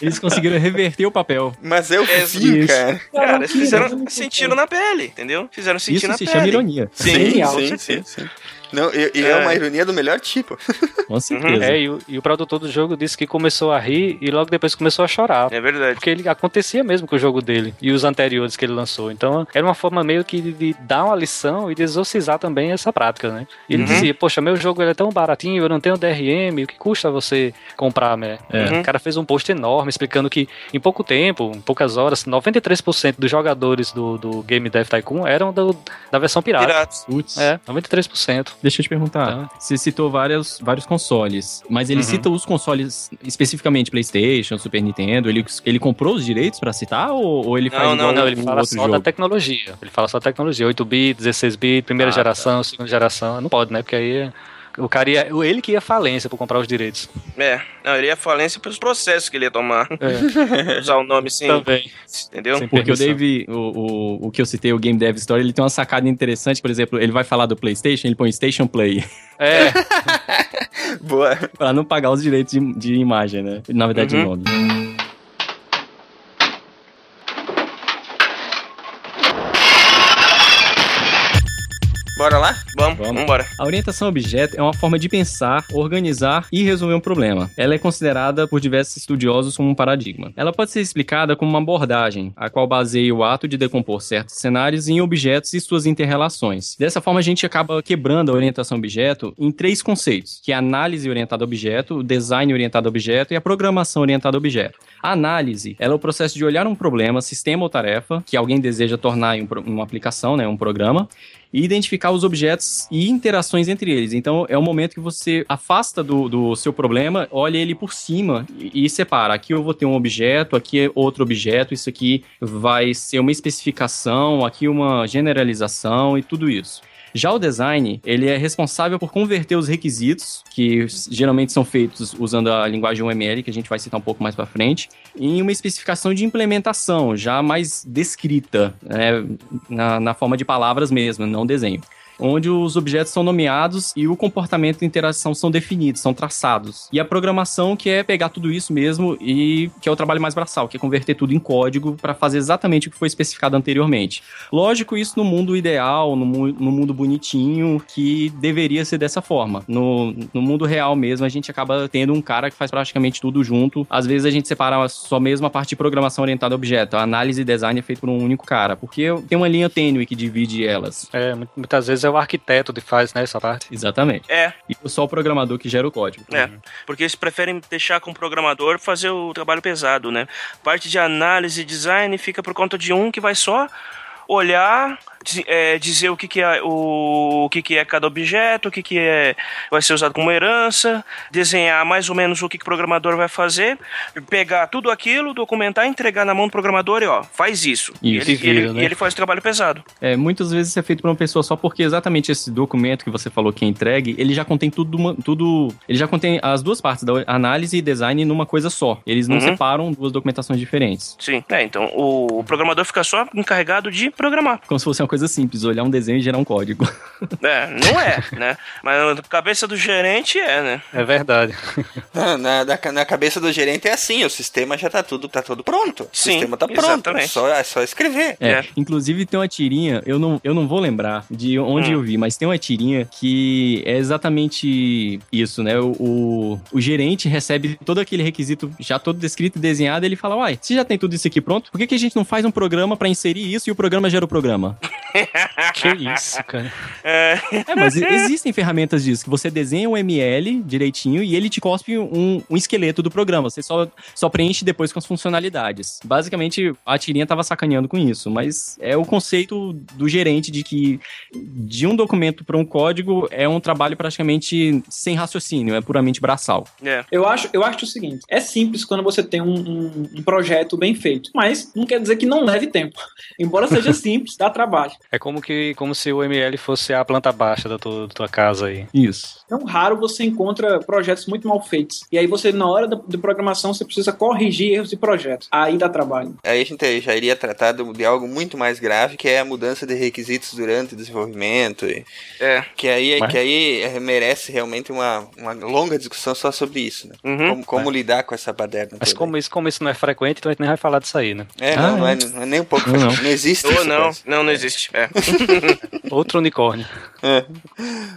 Eles conseguiram reverter o papel. Mas eu É, vi, isso. cara. Cara, eles fizeram sentiram na pele, entendeu? Fizeram sentir Isso na se pele. chama ironia. Sim, Genial. sim, sim, sim. Não, e, e é. É. uma ironia do melhor tipo. Com certeza. É, e o, e o produtor do jogo disse que começou a rir e logo depois começou a chorar. É verdade. Porque ele acontecia mesmo com o jogo dele e os anteriores que ele lançou. Então era uma forma meio que de, de dar uma lição e de exorcizar também essa prática, né? E ele Uhum. dizia, poxa, meu jogo ele é tão baratinho, eu não tenho DRM, o que custa você comprar, né? É. Uhum. O cara fez um post enorme explicando que em pouco tempo, em poucas horas, 93% dos jogadores do, do Game Dev Tycoon eram do- da versão pirata. Piratas. Putz. É, 93%. Deixa eu te perguntar. Tá. Você citou vários, vários consoles, mas ele Uhum. cita os consoles especificamente PlayStation, Super Nintendo. Ele, ele comprou os direitos pra citar ou, ou ele Não, faz não, Não, o ele fala só jogo? da tecnologia. Ele fala só da tecnologia. 8-bit, 16-bit, primeira Ah, geração, segunda geração. Não pode, né? Porque aí o cara ia. Ele que ia falência por comprar os direitos. É, não, ele ia falência pelos processos que ele ia tomar. É. Usar o nome sem. Também. Entendeu? Sem Porque o. Dave, o, o, o que eu citei, o Game Dev Story, ele tem uma sacada interessante. Por exemplo, ele vai falar do PlayStation, ele põe Station Play. É, Boa. pra não pagar os direitos de, de imagem, né? Na verdade, Uhum. de nome. Bora lá? Vamos, vambora. A orientação a objeto é uma forma de pensar, organizar e resolver um problema. Ela é considerada por diversos estudiosos como um paradigma. Ela pode ser explicada como uma abordagem, a qual baseia o ato de decompor certos cenários em objetos e suas interrelações. Dessa forma, a gente acaba quebrando a orientação a objeto em três conceitos, que é a análise orientada a objeto, o design orientado a objeto e a programação orientada a objeto. A análise, ela é o processo de olhar um problema, sistema ou tarefa que alguém deseja tornar em um uma aplicação, né, um programa, e identificar os objetos e interações entre eles. Então, é o momento que você afasta do, do seu problema, olha ele por cima e, e separa. Aqui eu vou ter um objeto, aqui é outro objeto, isso aqui vai ser uma especificação, aqui uma generalização e tudo isso. Já o design, ele é responsável por converter os requisitos, que geralmente são feitos usando a linguagem UML, que a gente vai citar um pouco mais para frente, em uma especificação de implementação, já mais descrita, né, na, na forma de palavras mesmo, não desenho. Onde os objetos são nomeados e o comportamento e interação são definidos, são traçados. E a programação, que é pegar tudo isso mesmo e que é o trabalho mais braçal, que é converter tudo em código para fazer exatamente o que foi especificado anteriormente. Lógico, isso no mundo ideal, no, mu- no mundo bonitinho, que deveria ser dessa forma. No, no mundo real mesmo, a gente acaba tendo um cara que faz praticamente tudo junto. Às vezes a gente separa só mesmo a parte de programação orientada a objeto. A análise e design é feito por um único cara, porque tem uma linha tênue que divide elas. é, mu- muitas vezes o arquiteto que faz né, essa parte. Exatamente. É, E só o programador que gera o código. é. Porque eles preferem deixar com o programador fazer o trabalho pesado, né? Parte de análise e design fica por conta de um que vai só olhar, é, dizer o que, que é o, o que, que é cada objeto, o que, que é vai ser usado como herança, desenhar mais ou menos o que, que o programador vai fazer, pegar tudo aquilo, documentar, entregar na mão do programador e ó, faz isso. e, ele, vira, ele- né? e ele faz o trabalho pesado. É, muitas vezes isso é feito por uma pessoa só porque exatamente esse documento que você falou que é entregue, ele já contém tudo, tudo ele já contém as duas partes da análise e design numa coisa só. Eles não Uhum. separam duas documentações diferentes. Sim. É, então o, o programador fica só encarregado de programar. Como se fosse uma coisa simples, olhar um desenho e gerar um código. É, não é, né? Mas na cabeça do gerente é, né? É verdade. Na, na, na cabeça do gerente é assim, o sistema já tá tudo, tá tudo pronto. O Sim, sistema tá pronto, exatamente. só, é só escrever. É, É. inclusive tem uma tirinha, eu não, eu não vou lembrar de onde Hum. eu vi, mas tem uma tirinha que é exatamente isso, né? O, o, o gerente recebe todo aquele requisito já todo descrito e desenhado, e ele fala: Uai, se já tem tudo isso aqui pronto, por que, que a gente não faz um programa pra inserir isso e o programa gera o programa? que isso, cara. É, É, mas existem ferramentas disso, que você desenha um ML direitinho e ele te cospe um, um esqueleto do programa. Você só, só preenche depois com as funcionalidades. Basicamente, a tirinha tava sacaneando com isso, mas é o conceito do gerente de que de um documento para um código é um trabalho praticamente sem raciocínio, é puramente braçal. é. Eu acho, eu acho o seguinte: é simples quando você tem um, um- um projeto bem feito, mas não quer dizer que não leve tempo. Embora seja simples, dá trabalho. É como que como se o ML fosse a planta baixa da tua, da tua casa aí. Isso. Não raro você encontra projetos muito mal feitos. E aí você, na hora de programação, você precisa corrigir erros de projeto. Aí dá trabalho. Aí a gente já iria tratar de algo muito mais grave, que é a mudança de requisitos durante o desenvolvimento. e- É. que aí, Mas- que aí eh, merece realmente uma, uma longa discussão só sobre isso, né? Uhum. Como, como lidar com essa baderna Mas como isso, como isso não é frequente, então a gente nem vai falar disso aí, né? É, Ah, não, não, é. é, não é nem um pouco. Não, Não, não. existe Ou isso. não, não, não existe. É. Outro unicórnio. É.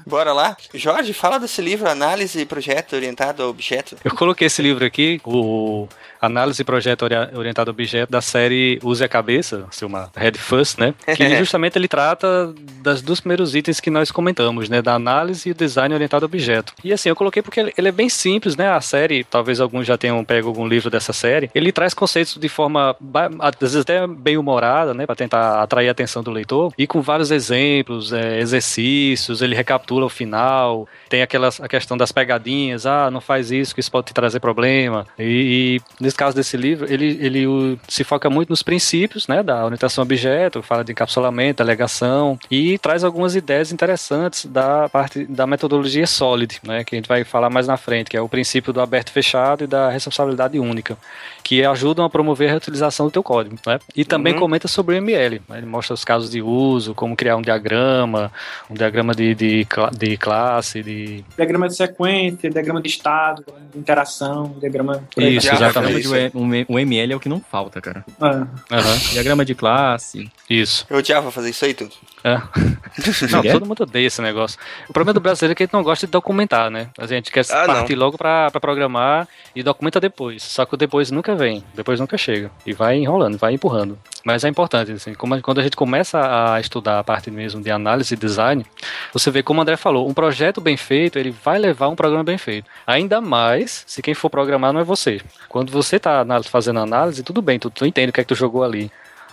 Bora lá. Jorge, fala desse livro, Análise e Projeto Orientado a Objeto. Eu coloquei esse livro aqui, o análise e projeto ori- orientado a objeto da série Use a Cabeça, assim, uma Head First, né? Que justamente ele trata das dos primeiros itens que nós comentamos, né? Da análise e o design orientado a objeto. E assim, eu coloquei porque ele ele é bem simples, né? A série, talvez alguns já tenham pego algum livro dessa série, ele traz conceitos de forma, às vezes até bem humorada, né? Pra tentar atrair a atenção do leitor, e com vários exemplos, é, exercícios, ele recapitula o final, tem aquelas, a questão das pegadinhas, ah, não faz isso, que isso pode te trazer problema. E, e nesse caso desse livro, ele, ele o- se foca muito nos princípios, né, da orientação objeto, fala de encapsulamento, alegação, e traz algumas ideias interessantes da parte da metodologia SOLID, né, que a gente vai falar mais na frente, que é o princípio do aberto e fechado e da responsabilidade única, que ajudam a promover a reutilização do teu código, né? E também Uhum. comenta sobre o ML, né? ele mostra os casos de uso, como criar um diagrama, um diagrama de, de, de classe, de... Diagrama de sequência, diagrama de estado, de interação, diagrama. Isso, exatamente. Um, um ML é o que não falta, cara. Ah, Aham, Diagrama de classe. isso. Eu odiava fazer isso aí tudo. É. Não, todo mundo odeia esse negócio. O problema do brasileiro é que a gente não gosta de documentar, né? A gente quer Ah, não. partir logo pra, pra programar e documenta depois. Só que o depois nunca vem, depois nunca chega. E vai enrolando, vai empurrando. Mas é importante, assim, como quando a gente começa a estudar a parte mesmo de análise e design, você vê como o André falou, um projeto bem feito, ele vai levar um programa bem feito. Ainda mais se quem for programar não é você. Quando você tá fazendo análise, tudo bem, tu, tu entende o que é que tu jogou ali.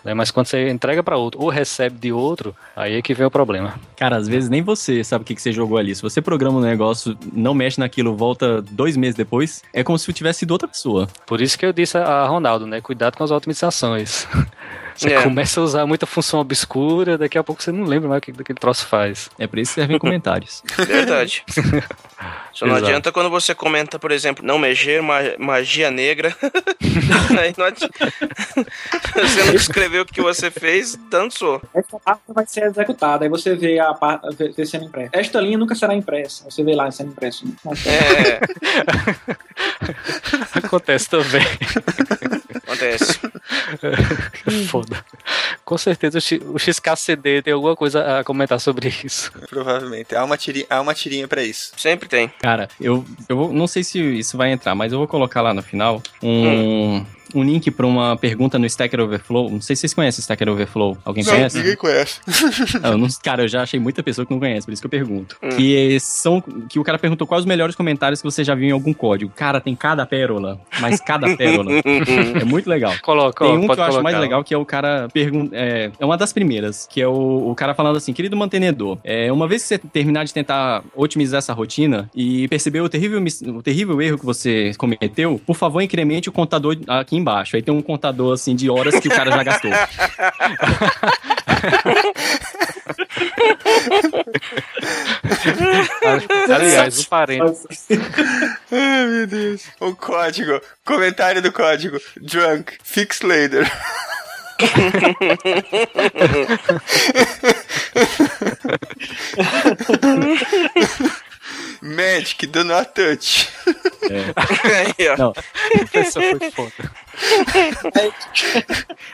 Né? Mas quando você entrega pra outro ou recebe de outro, aí é que vem o problema. Cara, às vezes nem você sabe o que, que você jogou ali. Se você programa um negócio, não mexe naquilo, volta dois meses depois, é como se tivesse sido outra pessoa. Por isso que eu disse a Ronaldo, né? Cuidado com as otimizações. Você É. começa a usar muita função obscura, daqui a pouco você não lembra mais o que aquele troço faz. É pra isso que servem comentários. Verdade. Só não Exato. adianta quando você comenta, por exemplo, não mexer, ma- magia negra. Aí não adi- você não escreveu o que você fez, dançou. Esta parte vai ser executada, aí você vê a parte vê sendo impressa. Esta linha nunca será impressa, você vê lá sendo impresso. É, Acontece também. acontece. Foda. Com certeza o, X, o XKCD tem alguma coisa a comentar sobre isso. Provavelmente. Há uma tirinha, há uma tirinha pra isso. Sempre tem. Cara, eu, eu vou, não sei se isso vai entrar, mas eu vou colocar lá no final um, um link pra uma pergunta no Stacker Overflow. Não sei se vocês conhecem Stacker Overflow. Alguém conhece? ninguém conhece. Eu não- cara, eu já achei muita pessoa que não conhece, por isso que eu pergunto. Hum. Que são. Que o cara perguntou quais os melhores comentários que você já viu em algum código. Cara, tem cada pérola, mas cada pérola. é muito legal. Coloca, Tem um que eu acho mais colocar. legal, que é o cara pergunta. É, é uma das primeiras, que é o, o cara falando assim: querido mantenedor, é, uma vez que você terminar de tentar otimizar essa rotina e perceber o terrível, o terrível erro que você cometeu, por favor, incremente o contador aqui embaixo. Aí tem um contador assim de horas que o cara já gastou. Aliás, um parênteses. Ai, meu Deus. O código. Comentário do código. Drunk. Fix later. Magic, do not touch. Aí, ó. Não, Essa foi foda.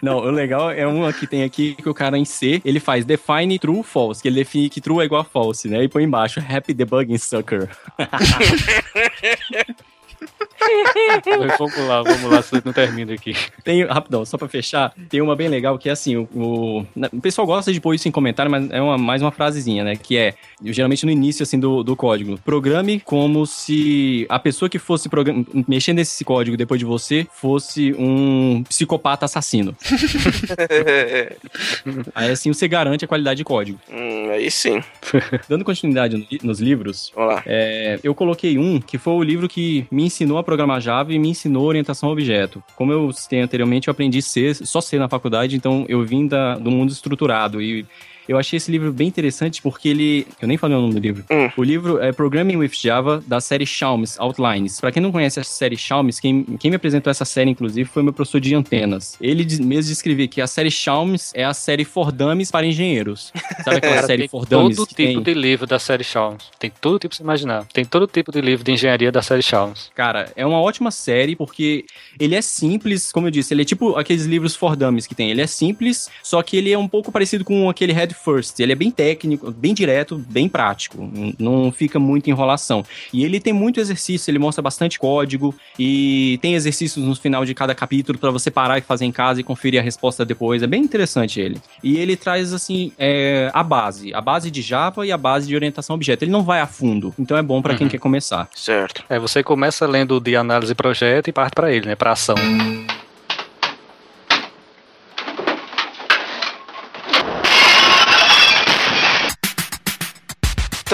Não, o legal é uma que tem aqui que o cara em C, ele faz define true false, que ele define que true é igual a false, né? E põe embaixo happy debugging sucker. Mas vamos lá, vamos lá, senão não termina aqui. Tem, rapidão, só pra fechar, tem uma bem legal que é assim, o, o, na- o pessoal gosta de pôr isso em comentário, mas é uma, mais uma frasezinha, né? Que é, geralmente no início, assim, do, do código. Programe como se a pessoa que fosse mexendo nesse código depois de você fosse um psicopata assassino. Aí assim você garante a qualidade de código. Hum, aí sim. Dando continuidade no- nos livros, é, eu coloquei um que foi o livro que me ensinou a programar Java e me ensinou orientação a objeto. Como eu citei anteriormente, eu aprendi C, só C na faculdade, então eu vim da, do mundo estruturado e eu achei esse livro bem interessante porque ele. Eu nem falei o nome do livro. Hum. O livro é Programming with Java, da série Chalmers Outlines. Pra quem não conhece a série Chalmers, quem, quem me apresentou essa série, inclusive, foi meu professor de antenas. Ele mesmo descrevia que a série Chalmers é a série For Dummies para engenheiros. Sabe aquela Cara, série tem todo tipo tem... de livro da série Chalmers. Tem todo tipo de você imaginar. Tem todo tipo de livro de engenharia da série Chalmers. Cara, é uma ótima série porque ele é simples, como eu disse, ele é tipo aqueles livros For Dummies que tem. Ele é simples, só que ele é um pouco parecido com aquele code first. Ele é bem técnico, bem direto, bem prático. Não fica muito enrolação. E ele tem muito exercício, ele mostra bastante código e tem exercícios no final de cada capítulo para você parar e fazer em casa e conferir a resposta depois. É bem interessante ele. E ele traz, assim, é, a base. A base de Java e a base de orientação a objeto. Ele não vai a fundo. Então é bom para quem quer começar. Certo. É, você começa lendo de análise e projeto e parte pra ele, né? Pra ação.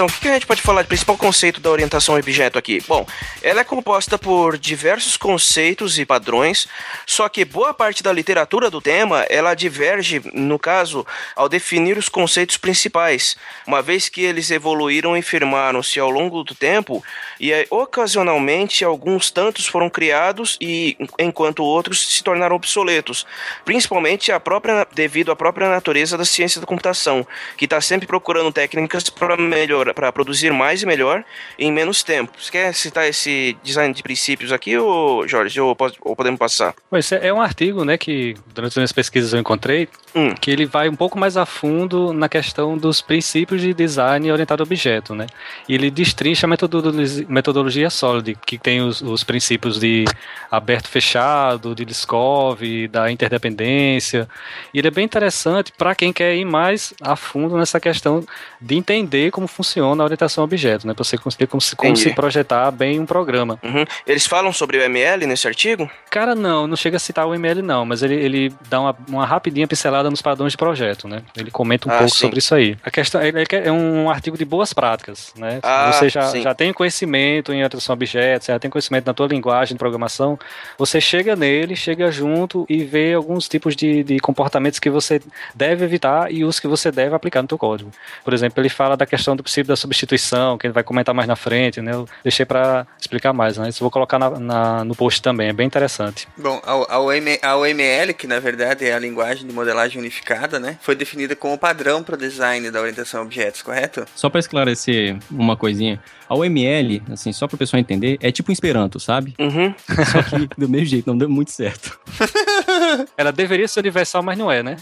Então, o que que a gente pode falar de principal conceito da orientação objeto aqui? Bom, ela é composta por diversos conceitos e padrões, só que boa parte da literatura do tema, ela diverge, no caso, ao definir os conceitos principais, uma vez que eles evoluíram e firmaram-se ao longo do tempo, e aí, ocasionalmente alguns tantos foram criados e enquanto outros se tornaram obsoletos, principalmente a própria devido à própria natureza da ciência da computação, que está sempre procurando técnicas para melhorar, para produzir mais e melhor em menos tempo. Você quer citar esse design de princípios aqui, ou Jorge, ou, ou podemos passar? Pois é, é um artigo, né, que durante as minhas pesquisas eu encontrei, Hum. que ele vai um pouco mais a fundo na questão dos princípios de design orientado a objeto, né? E ele destrincha a metodologia, metodologia Solid, que tem os, os princípios de aberto-fechado, de Liskov, da interdependência. E ele é bem interessante para quem quer ir mais a fundo nessa questão de entender como funciona a orientação a objeto, né? Para você conseguir como se, como se projetar bem um programa. Uhum. Eles falam sobre o ML nesse artigo? Cara, não, não chega a citar o ML não, mas ele, ele dá uma, uma rapidinha pincelada nos padrões de projeto, né? Ele comenta um Ah, pouco sim. sobre isso aí. A questão é, um artigo de boas práticas, né? Ah, você já, sim. já tem conhecimento em orientação a objetos, você já tem conhecimento na tua linguagem de programação, você chega nele, chega junto e vê alguns tipos de, de comportamentos que você deve evitar e os que você deve aplicar no teu código. Por exemplo, ele fala da questão do princípio da substituição, que ele vai comentar mais na frente, né? Eu deixei para explicar mais, né? Isso eu vou colocar na- na- no post também, é bem interessante. Bom, a, a, OM, a OML, que na verdade é a linguagem de modelagem unificada, né? Foi definida como padrão para o design da orientação a objetos, correto? Só pra esclarecer uma coisinha, a UML, assim, só pro pessoal entender, é tipo um Esperanto, sabe? Uhum. Só que do mesmo jeito, não deu muito certo. Ela deveria ser universal, mas não é, né?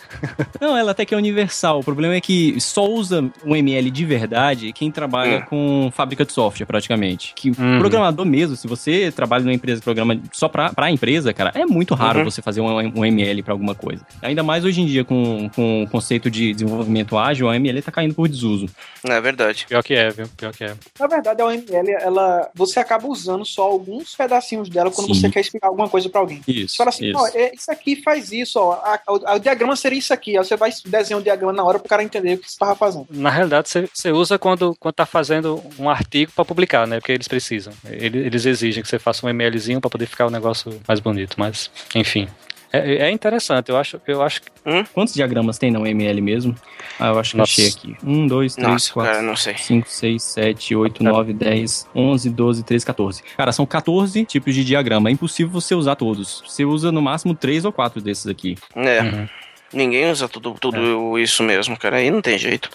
Não, ela até que é universal. O problema é que só usa o ML de verdade quem trabalha Hum. com fábrica de software, praticamente. Que Uhum. programador mesmo, se você trabalha numa empresa que programa só pra, pra empresa, cara, é muito raro Uhum. você fazer um, um ML pra alguma coisa. Ainda mais hoje em dia com, com o conceito de desenvolvimento ágil, a ML tá caindo por desuso. É verdade. Pior que é, viu? Pior que é. Na verdade, a OML, ela, você acaba usando só alguns pedacinhos dela quando Sim. você quer explicar alguma coisa pra alguém. Isso. Você fala assim, isso. é, isso aqui faz isso, ó. A- a- o diagrama seria isso aqui. Aí você vai desenhar o diagrama na hora pro cara entender o que você tava fazendo. Na realidade, você, você usa quando, quando tá fazendo um artigo para publicar, né? Porque eles precisam. Eles, eles exigem que você faça um MLzinho para poder ficar o negócio mais bonito. Mas, enfim. É, é interessante, eu acho, eu acho que Quantos diagramas tem na UML mesmo? Ah, eu acho que Nossa. achei aqui. Um, dois, três, Nossa, quatro, cara, não sei. 5, 6, 7, 8, 9, 10, 11, 12, 13, 14. Cara, são 14 tipos de diagrama. É impossível você usar todos. Você usa no máximo 3 ou 4 desses aqui. É. Uhum. Ninguém usa tudo, tudo isso mesmo, cara. Aí não tem jeito.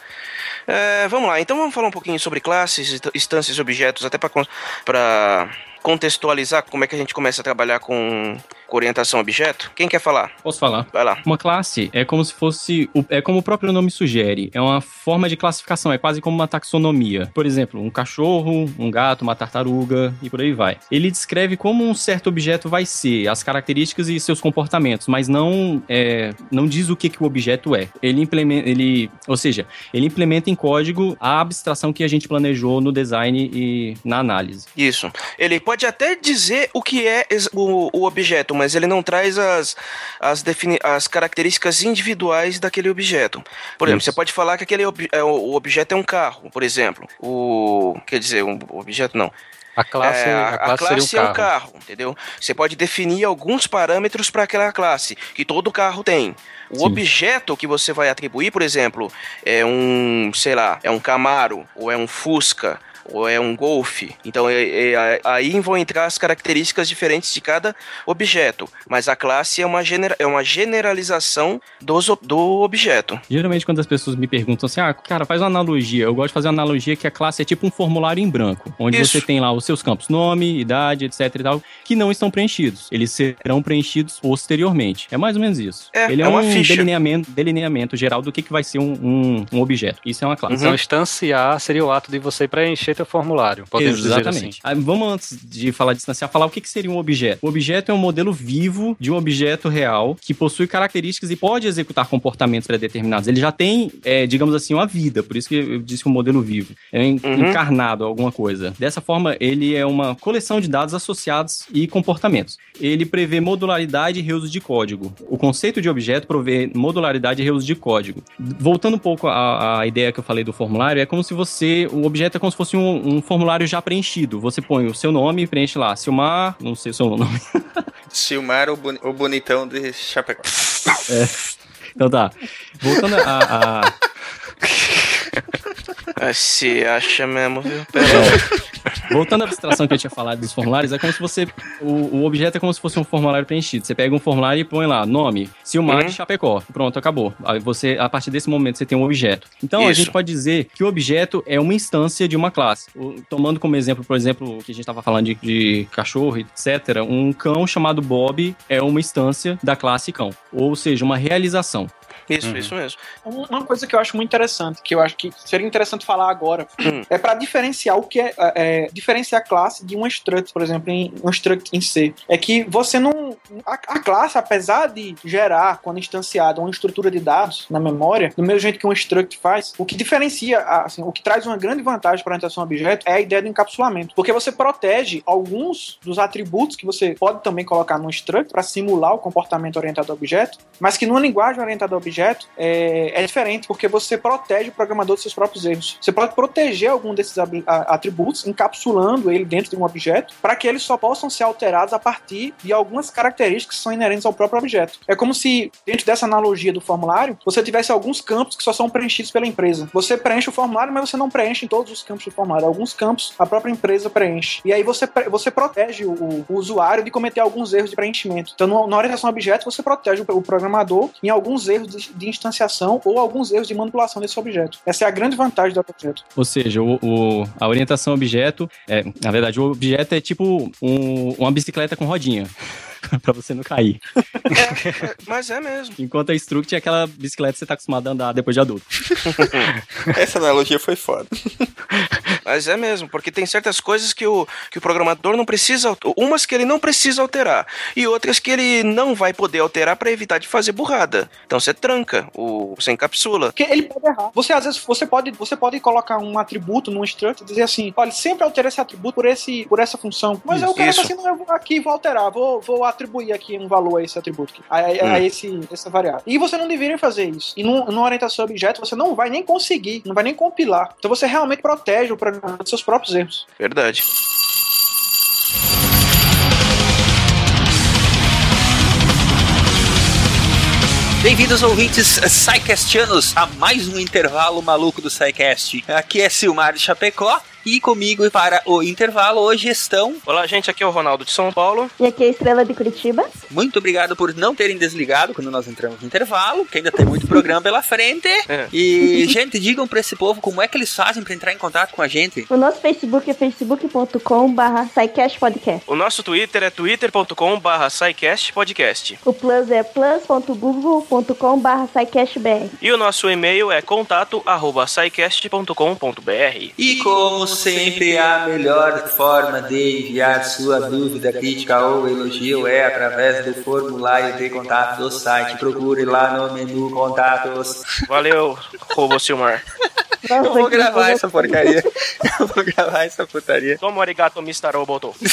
É, vamos lá, então vamos falar um pouquinho sobre classes, inst- instâncias e objetos, até para contextualizar como é que a gente começa a trabalhar com, com orientação objeto. Quem quer falar? Posso falar? Vai lá. Uma classe é como se fosse. o- É como o próprio nome sugere. É uma forma de classificação. É quase como uma taxonomia. Por exemplo, um cachorro, um gato, uma tartaruga e por aí vai. Ele descreve como um certo objeto vai ser, as características e seus comportamentos, mas não é, não diz o que, que o objeto é. Ele implementa. Ele, ou seja, ele implementa em código a abstração que a gente planejou no design e na análise. Isso. Ele pode até dizer o que é o, o objeto, mas ele não traz as, as, defini as características individuais daquele objeto. Por exemplo, Isso. você pode falar que aquele ob é, o, objeto é um carro, por exemplo. O. Quer dizer, um objeto não. a classe, É, a classe, seria um carro. entendeu? Você pode definir alguns parâmetros para aquela classe, que todo carro tem. O Sim. objeto que você vai atribuir, por exemplo, é um, sei lá, é um Camaro ou é um Fusca. Ou é um golfe. Então é, é, aí vão entrar as características diferentes de cada objeto. Mas a classe é uma, genera é uma generalização dos, do objeto. Geralmente, quando as pessoas me perguntam assim, ah, cara, faz uma analogia. Eu gosto de fazer uma analogia que a classe é tipo um formulário em branco, onde Isso. você tem lá os seus campos, nome, idade, etc e tal, que não estão preenchidos. Eles serão preenchidos posteriormente. É mais ou menos isso. É, Ele é, é uma um ficha. delineamento, delineamento geral do que, que vai ser um, um, um objeto. Isso é uma classe. Então, instanciar seria o ato de você preencher teu formulário. Podemos dizer assim. Exatamente. Aí, vamos, antes de falar de distanciar, falar o que, que seria um objeto. O objeto é um modelo vivo de um objeto real que possui características e pode executar comportamentos pré-determinados. Ele já tem, é, digamos assim, uma vida. Por isso que eu disse que é um modelo vivo. É Uhum. encarnado alguma coisa. Dessa forma, ele é uma coleção de dados associados e comportamentos. Ele prevê modularidade e reuso de código. O conceito de objeto provê modularidade e reuso de código. Voltando um pouco à, à ideia que eu falei do formulário, é como se você. O objeto é como se fosse um, um formulário já preenchido. Você põe o seu nome e preenche lá. Silmar, não sei o seu nome. Silmar, o, boni- o bonitão de Chapecó. Então tá. Voltando a. a- Se acha mesmo, viu? Pera Voltando à abstração que eu tinha falado dos formulários, é como se você. O, o objeto é como se fosse um formulário preenchido. Você pega um formulário e põe lá, nome, Silmar Uhum. de Chapecó. Pronto, acabou. Aí você, a partir desse momento, você tem um objeto. Então a Isso. gente pode dizer que o objeto é uma instância de uma classe. O- tomando como exemplo, por exemplo, o que a gente estava falando de, de cachorro, etc., um cão chamado Bob é uma instância da classe cão. Ou seja, uma realização. Isso, Uhum. isso mesmo. Um- Uma coisa que eu acho muito interessante, que eu acho que seria interessante falar agora, Hum. é para diferenciar o que é, é, diferenciar a classe de um struct, por exemplo, em um struct em C. É que você não. A, a classe, apesar de gerar, quando instanciada, uma estrutura de dados na memória, do mesmo jeito que um struct faz, o que diferencia, a- assim, o que traz uma grande vantagem para a orientação a objeto é a ideia do encapsulamento. Porque você protege alguns dos atributos que você pode também colocar no struct para simular o comportamento orientado a objeto, mas que numa linguagem orientada a objeto é, é diferente, porque você protege o programador dos seus próprios erros. Você pode proteger algum desses atributos, encapsulando ele dentro de um objeto, para que eles só possam ser alterados a partir de algumas características que são inerentes ao próprio objeto. É como se, dentro dessa analogia do formulário, você tivesse alguns campos que só são preenchidos pela empresa. Você preenche o formulário, mas você não preenche em todos os campos do formulário. Alguns campos a própria empresa preenche. E aí você, você protege o, o- usuário de cometer alguns erros de preenchimento. Então, na orientação a objeto, você protege o, o programador em alguns erros de, de instanciação ou alguns erros de manipulação desse objeto. Essa é a grande vantagem do objeto. Ou seja, o, o- a orientação objeto, é, na verdade, o objeto é tipo um- uma bicicleta com rodinha. pra você não cair. É, mas é mesmo. Enquanto a Struct é aquela bicicleta que você tá acostumado a andar depois de adulto. Essa analogia foi foda. Mas é mesmo, porque tem certas coisas que o, que o programador não precisa. alter- Umas que ele não precisa alterar. E outras que ele não vai poder alterar para evitar de fazer burrada. Então você tranca, o, você encapsula. Porque ele pode errar. Você, às vezes, você pode, você pode colocar um atributo num struct e dizer assim: olha, sempre altera esse atributo por, esse, por essa função. Mas cara Isso. tá assim, não, eu vou aqui vou alterar, vou, vou atribuir aqui um valor a esse atributo, aqui, a, a- a Hum. esse, essa variável. E você não deveria fazer isso. E num- numa orientação a objeto, você não vai nem conseguir, não vai nem compilar. Então você realmente protege o programa dos seus próprios erros. Verdade. Bem-vindos, ouvintes Psycastianos, a mais um intervalo maluco do Psycast. Aqui é Silmar de Chapecó e comigo para o intervalo hoje estão. Olá, gente, aqui é o Ronaldo de São Paulo. E aqui é a Estrela de Curitiba. Muito obrigado por não terem desligado quando nós entramos no intervalo, que ainda tem muito programa pela frente. É. E, gente, digam pra esse povo como é que eles fazem pra entrar em contato com a gente. O nosso Facebook é facebook.com barra Podcast. O nosso Twitter é twitter.com/barra podcast. O Plus é plus.google.com barra SciCastBR. E o nosso e-mail é contato@scicast.com.br. E como sempre, a melhor forma de enviar sua dúvida, crítica ou elogio é através do formulário de contato do site. Procure lá no menu Contatos. Valeu, Robo Silmar. Nossa, Eu vou gravar essa porcaria. Eu vou gravar essa putaria. Tomo arigato, Mr. Roboto.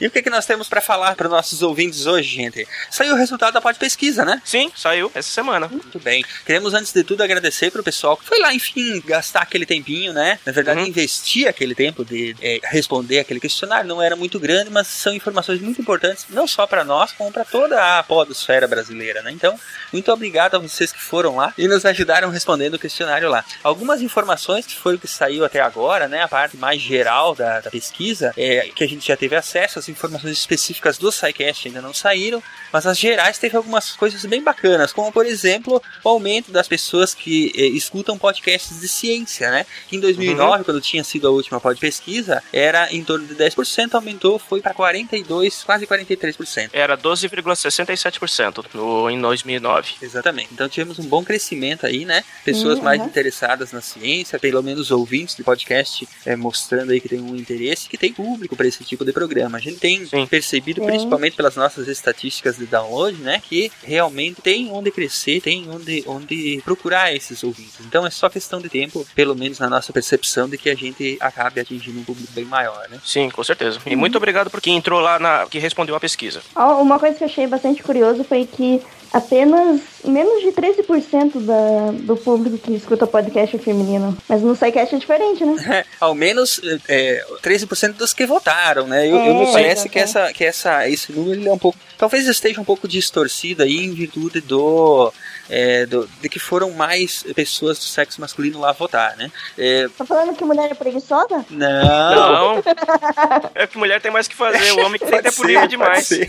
E o que, que nós temos pra falar para nossos ouvintes hoje, gente? Saiu o resultado da pós-pesquisa, né? Sim, saiu essa semana. Muito bem. Queremos, antes de tudo, agradecer pro pessoal que foi lá, enfim, gastar aquele tempinho, né? Na verdade, Uhum. investir aquele tempo de é, responder aquele questionário. Não era muito grande, mas são informações muito importantes, não só para nós, como para toda a podosfera brasileira, né? Então, muito obrigado a vocês que foram lá e nos ajudaram respondendo o questionário lá. Algumas informações que foi o que saiu até agora, né? A parte mais geral da, da pesquisa, é, que a gente já teve acesso, as informações específicas do SciCast ainda não saíram, mas as gerais teve algumas coisas bem bacanas, como por exemplo, o aumento das pessoas que eh, escutam podcasts de ciência, né? Em 2009, Uhum. quando tinha sido a última pod pesquisa, era em torno de 10%, aumentou, foi para 42, quase 43%. Era 12,67% no, em 2009. Exatamente. Então tivemos um bom crescimento aí, né? Pessoas Uhum. mais interessadas na ciência, pelo menos ouvintes de podcast, é, mostrando aí que tem um interesse, que tem público para esse tipo de programa. A gente tem Sim. percebido, Sim. principalmente pelas nossas estatísticas de download, né? Que realmente tem onde crescer, tem onde, onde procurar esses ouvintes. Então é só questão de tempo, pelo menos na nossa percepção, de que a gente acabe atingindo um público bem maior, né? Sim, com certeza. E muito obrigado por quem entrou lá na. que respondeu a pesquisa. Uma coisa que eu achei bastante curioso foi que apenas menos de 13% da, do público que escuta podcast é feminino. Mas no SciCast é diferente, né? Ao menos é, 13% dos que votaram, né? Eu, É, eu me parece que, essa, que essa, esse número ele é um pouco. Talvez esteja um pouco distorcido aí em virtude do. É, do- de que foram mais pessoas do sexo masculino lá votar, né? É, Tá falando que mulher é preguiçosa? não, Não. é que mulher tem mais que fazer, o homem que tem tempo ser, livre demais. É,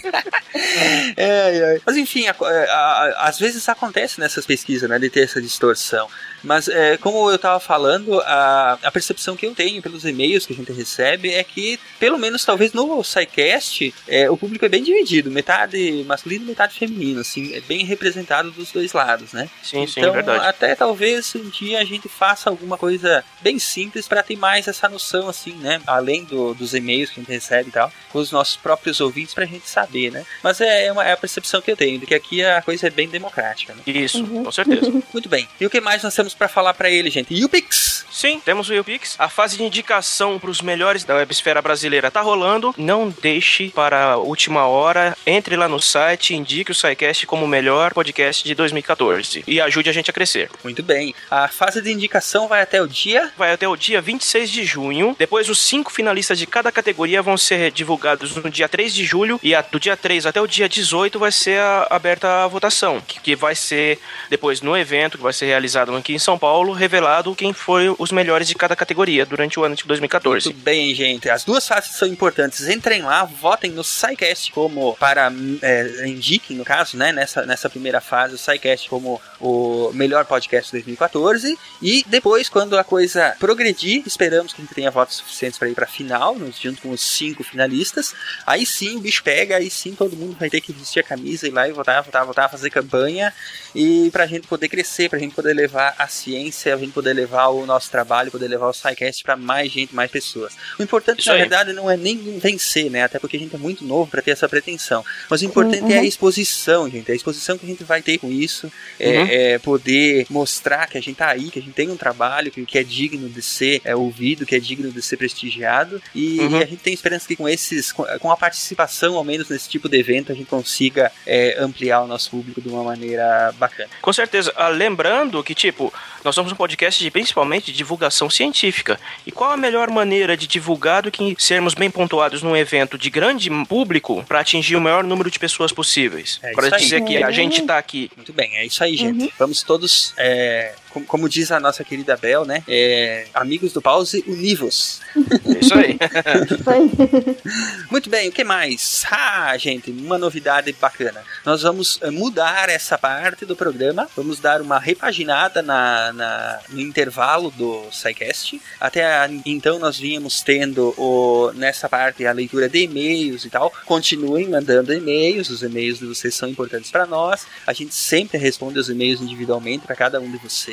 é. Mas enfim, a- a- a- às vezes acontece nessas pesquisas, né, de ter essa distorção. Mas é, como eu estava falando, a, a percepção que eu tenho pelos e-mails que a gente recebe é que, pelo menos talvez no SciCast, é, o público é bem dividido, metade masculino e metade feminino, assim, é bem representado dos dois lados, né? Sim, sim, então, é verdade. até talvez um dia a gente faça alguma coisa bem simples para ter mais essa noção, assim, né? Além do- dos e-mails que a gente recebe e tal, com os nossos próprios ouvintes pra gente saber, né? Mas é, é uma, é a percepção que eu tenho, de que aqui a coisa é bem democrática, né? Isso, Uhum. com certeza. Muito bem. E o que mais nós temos pra falar pra ele, gente? E o Pix? Sim, temos o YouPix. A fase de indicação para os melhores da websfera brasileira tá rolando. Não deixe para a última hora. Entre lá no site, indique o SciCast como o melhor podcast de 2014 e ajude a gente a crescer. Muito bem. A fase de indicação vai até o dia. Vai até o dia 26 de junho. Depois, os cinco finalistas de cada categoria vão ser divulgados no dia 3 de julho. E a- do dia 3 até o dia 18 vai ser a- aberta a votação. Que, que vai ser depois no evento, que vai ser realizado aqui em São Paulo, revelado quem foi os melhores de cada categoria durante o ano de 2014. Muito bem, gente. As duas fases são importantes. Entrem lá, votem no SciCast como para. É, indiquem, no caso, né? Nessa, nessa primeira fase, o SciCast como o melhor podcast de 2014. E depois, quando a coisa progredir, esperamos que a gente tenha votos suficientes para ir para a final, junto com os cinco finalistas. Aí sim o bicho pega, aí sim todo mundo vai ter que vestir a camisa, ir lá e votar, votar, votar, fazer campanha. E pra gente poder crescer, pra gente poder levar a ciência, a gente poder levar o nosso trabalho, poder levar o SciCast pra mais gente, mais pessoas. O importante, Isso na aí. verdade, não é nem vencer, né? Até porque a gente é muito novo pra ter essa pretensão. Mas o importante é a exposição, gente. A exposição que a gente vai ter com isso. É, Uhum. é poder mostrar que a gente tá aí, que a gente tem um trabalho que, que é digno de ser é, ouvido, que é digno de ser prestigiado. E, Uhum. e a gente tem esperança que com esses, com, com a participação, ao menos nesse tipo de evento, a gente consiga é, ampliar o nosso público de uma maneira bacana. Com certeza. Ah, lembrando que, tipo, nós somos um podcast de principalmente de divulgação científica. E qual a melhor maneira de divulgar do que sermos bem pontuados num evento de grande público para atingir o maior número de pessoas possíveis? É para isso aí. dizer que a Uhum. gente tá aqui. Muito bem, é isso aí, gente. Vamos todos, é, como, como diz a nossa querida Bel, né? é, amigos do pause, univos. É isso aí. Muito bem, o que mais? Ah, gente, uma novidade bacana. Nós vamos eh, mudar essa parte do programa, vamos dar uma repaginada na, na- no intervalo do SciCast. Até a- então nós vínhamos tendo o, nessa parte a leitura de e-mails e tal. Continuem mandando e-mails, os e-mails de vocês são importantes para nós. A gente sempre responde os e-mails individualmente para cada um de vocês,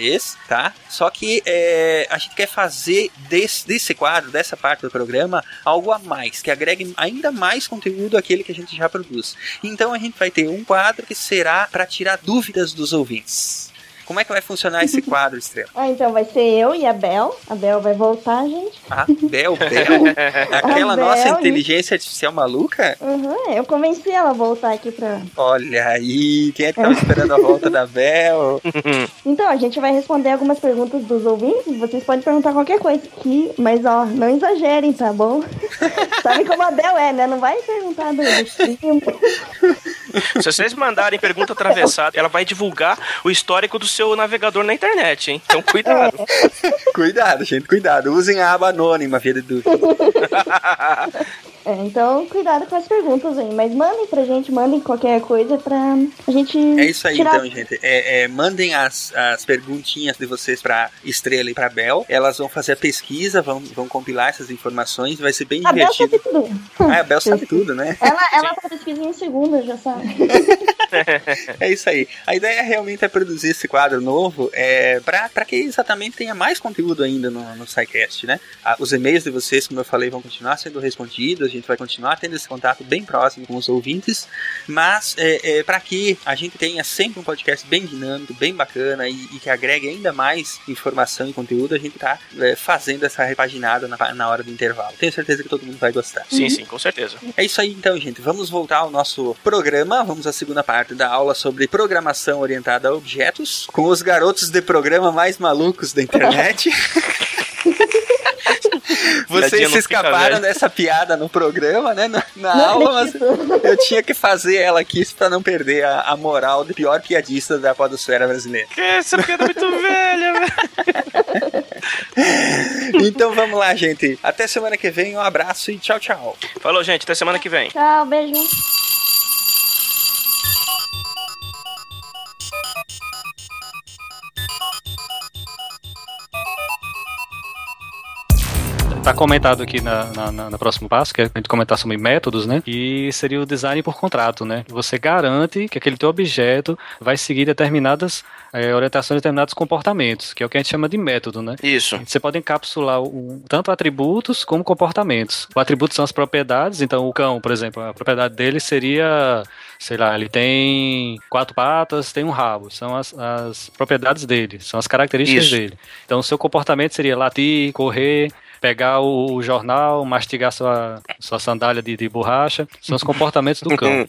tá? Só que eh, a gente quer fazer desse, desse quadro, dessa parte do programa, algo a mais, que agregue ainda mais conteúdo àquele que a gente já produz. Então a gente vai ter um quadro que será para tirar dúvidas dos ouvintes. Como é que vai funcionar esse quadro, Estrela? Ah, então vai ser eu e a Bel. A Bel vai voltar, gente. Ah, Bel, Bel? Aquela Bel, nossa inteligência artificial maluca? Uhum, eu convenci ela a voltar aqui pra. Olha aí, quem é que tava esperando a volta da Bel? Então, a gente vai responder algumas perguntas dos ouvintes. Vocês podem perguntar qualquer coisa aqui, mas ó, não exagerem, tá bom? Sabe como a Bel é, né? Não vai perguntar do. Se vocês mandarem pergunta atravessada, ela vai divulgar o histórico do seu navegador na internet, hein? Então cuidado. cuidado, gente, cuidado. Usem a aba anônima, via de dúvida. É, então, cuidado com as perguntas aí. Mas mandem pra gente, mandem qualquer coisa pra a gente. É isso aí, tirar... então, gente. É, é, mandem as, as perguntinhas de vocês pra Estrela e pra Bel. Elas vão fazer a pesquisa, vão, vão compilar essas informações. Vai ser bem a Bel divertido. sabe tudo. Ah, a Bel sabe tudo, né? Ela, ela faz pesquisa em segunda, já sabe. é isso aí. A ideia realmente é produzir esse quadro novo é, para que exatamente tenha mais conteúdo ainda no, no SciCast, né? Ah, os e-mails de vocês, como eu falei, vão continuar sendo respondidos. A gente vai continuar tendo esse contato bem próximo com os ouvintes, mas é, é, para que a gente tenha sempre um podcast bem dinâmico, bem bacana e, e que agregue ainda mais informação e conteúdo, a gente está é, fazendo essa repaginada na, na hora do intervalo. Tenho certeza que todo mundo vai gostar. Sim, uhum. sim, com certeza. É isso aí então, gente. Vamos voltar ao nosso programa. Vamos à segunda parte da aula sobre programação orientada a objetos, com os garotos de programa mais malucos da internet. Vocês se escaparam dessa piada no programa, né? Na, na aula, mas eu tinha que fazer ela aqui para não perder a, a, moral do pior piadista da podosfera brasileira. Que essa piada é muito velha, velho. então vamos lá, gente. Até semana que vem. Um abraço e tchau, tchau. Falou, gente. Até semana que vem. Tchau, beijo. Tá comentado aqui na, na, na próximo passo, que é a gente comentar sobre métodos, né? E seria o design por contrato, né? Você garante que aquele teu objeto vai seguir determinadas é, orientações, determinados comportamentos, que é o que a gente chama de método, né? Isso. Você pode encapsular o, tanto atributos como comportamentos. O atributo são as propriedades, então o cão, por exemplo, a propriedade dele seria sei lá, ele tem quatro patas, tem um rabo. São as, as propriedades dele, são as características Isso. dele. Então, o seu comportamento seria latir, correr, pegar o, jornal, mastigar sua, sua sandália de, de borracha, são os comportamentos do cão.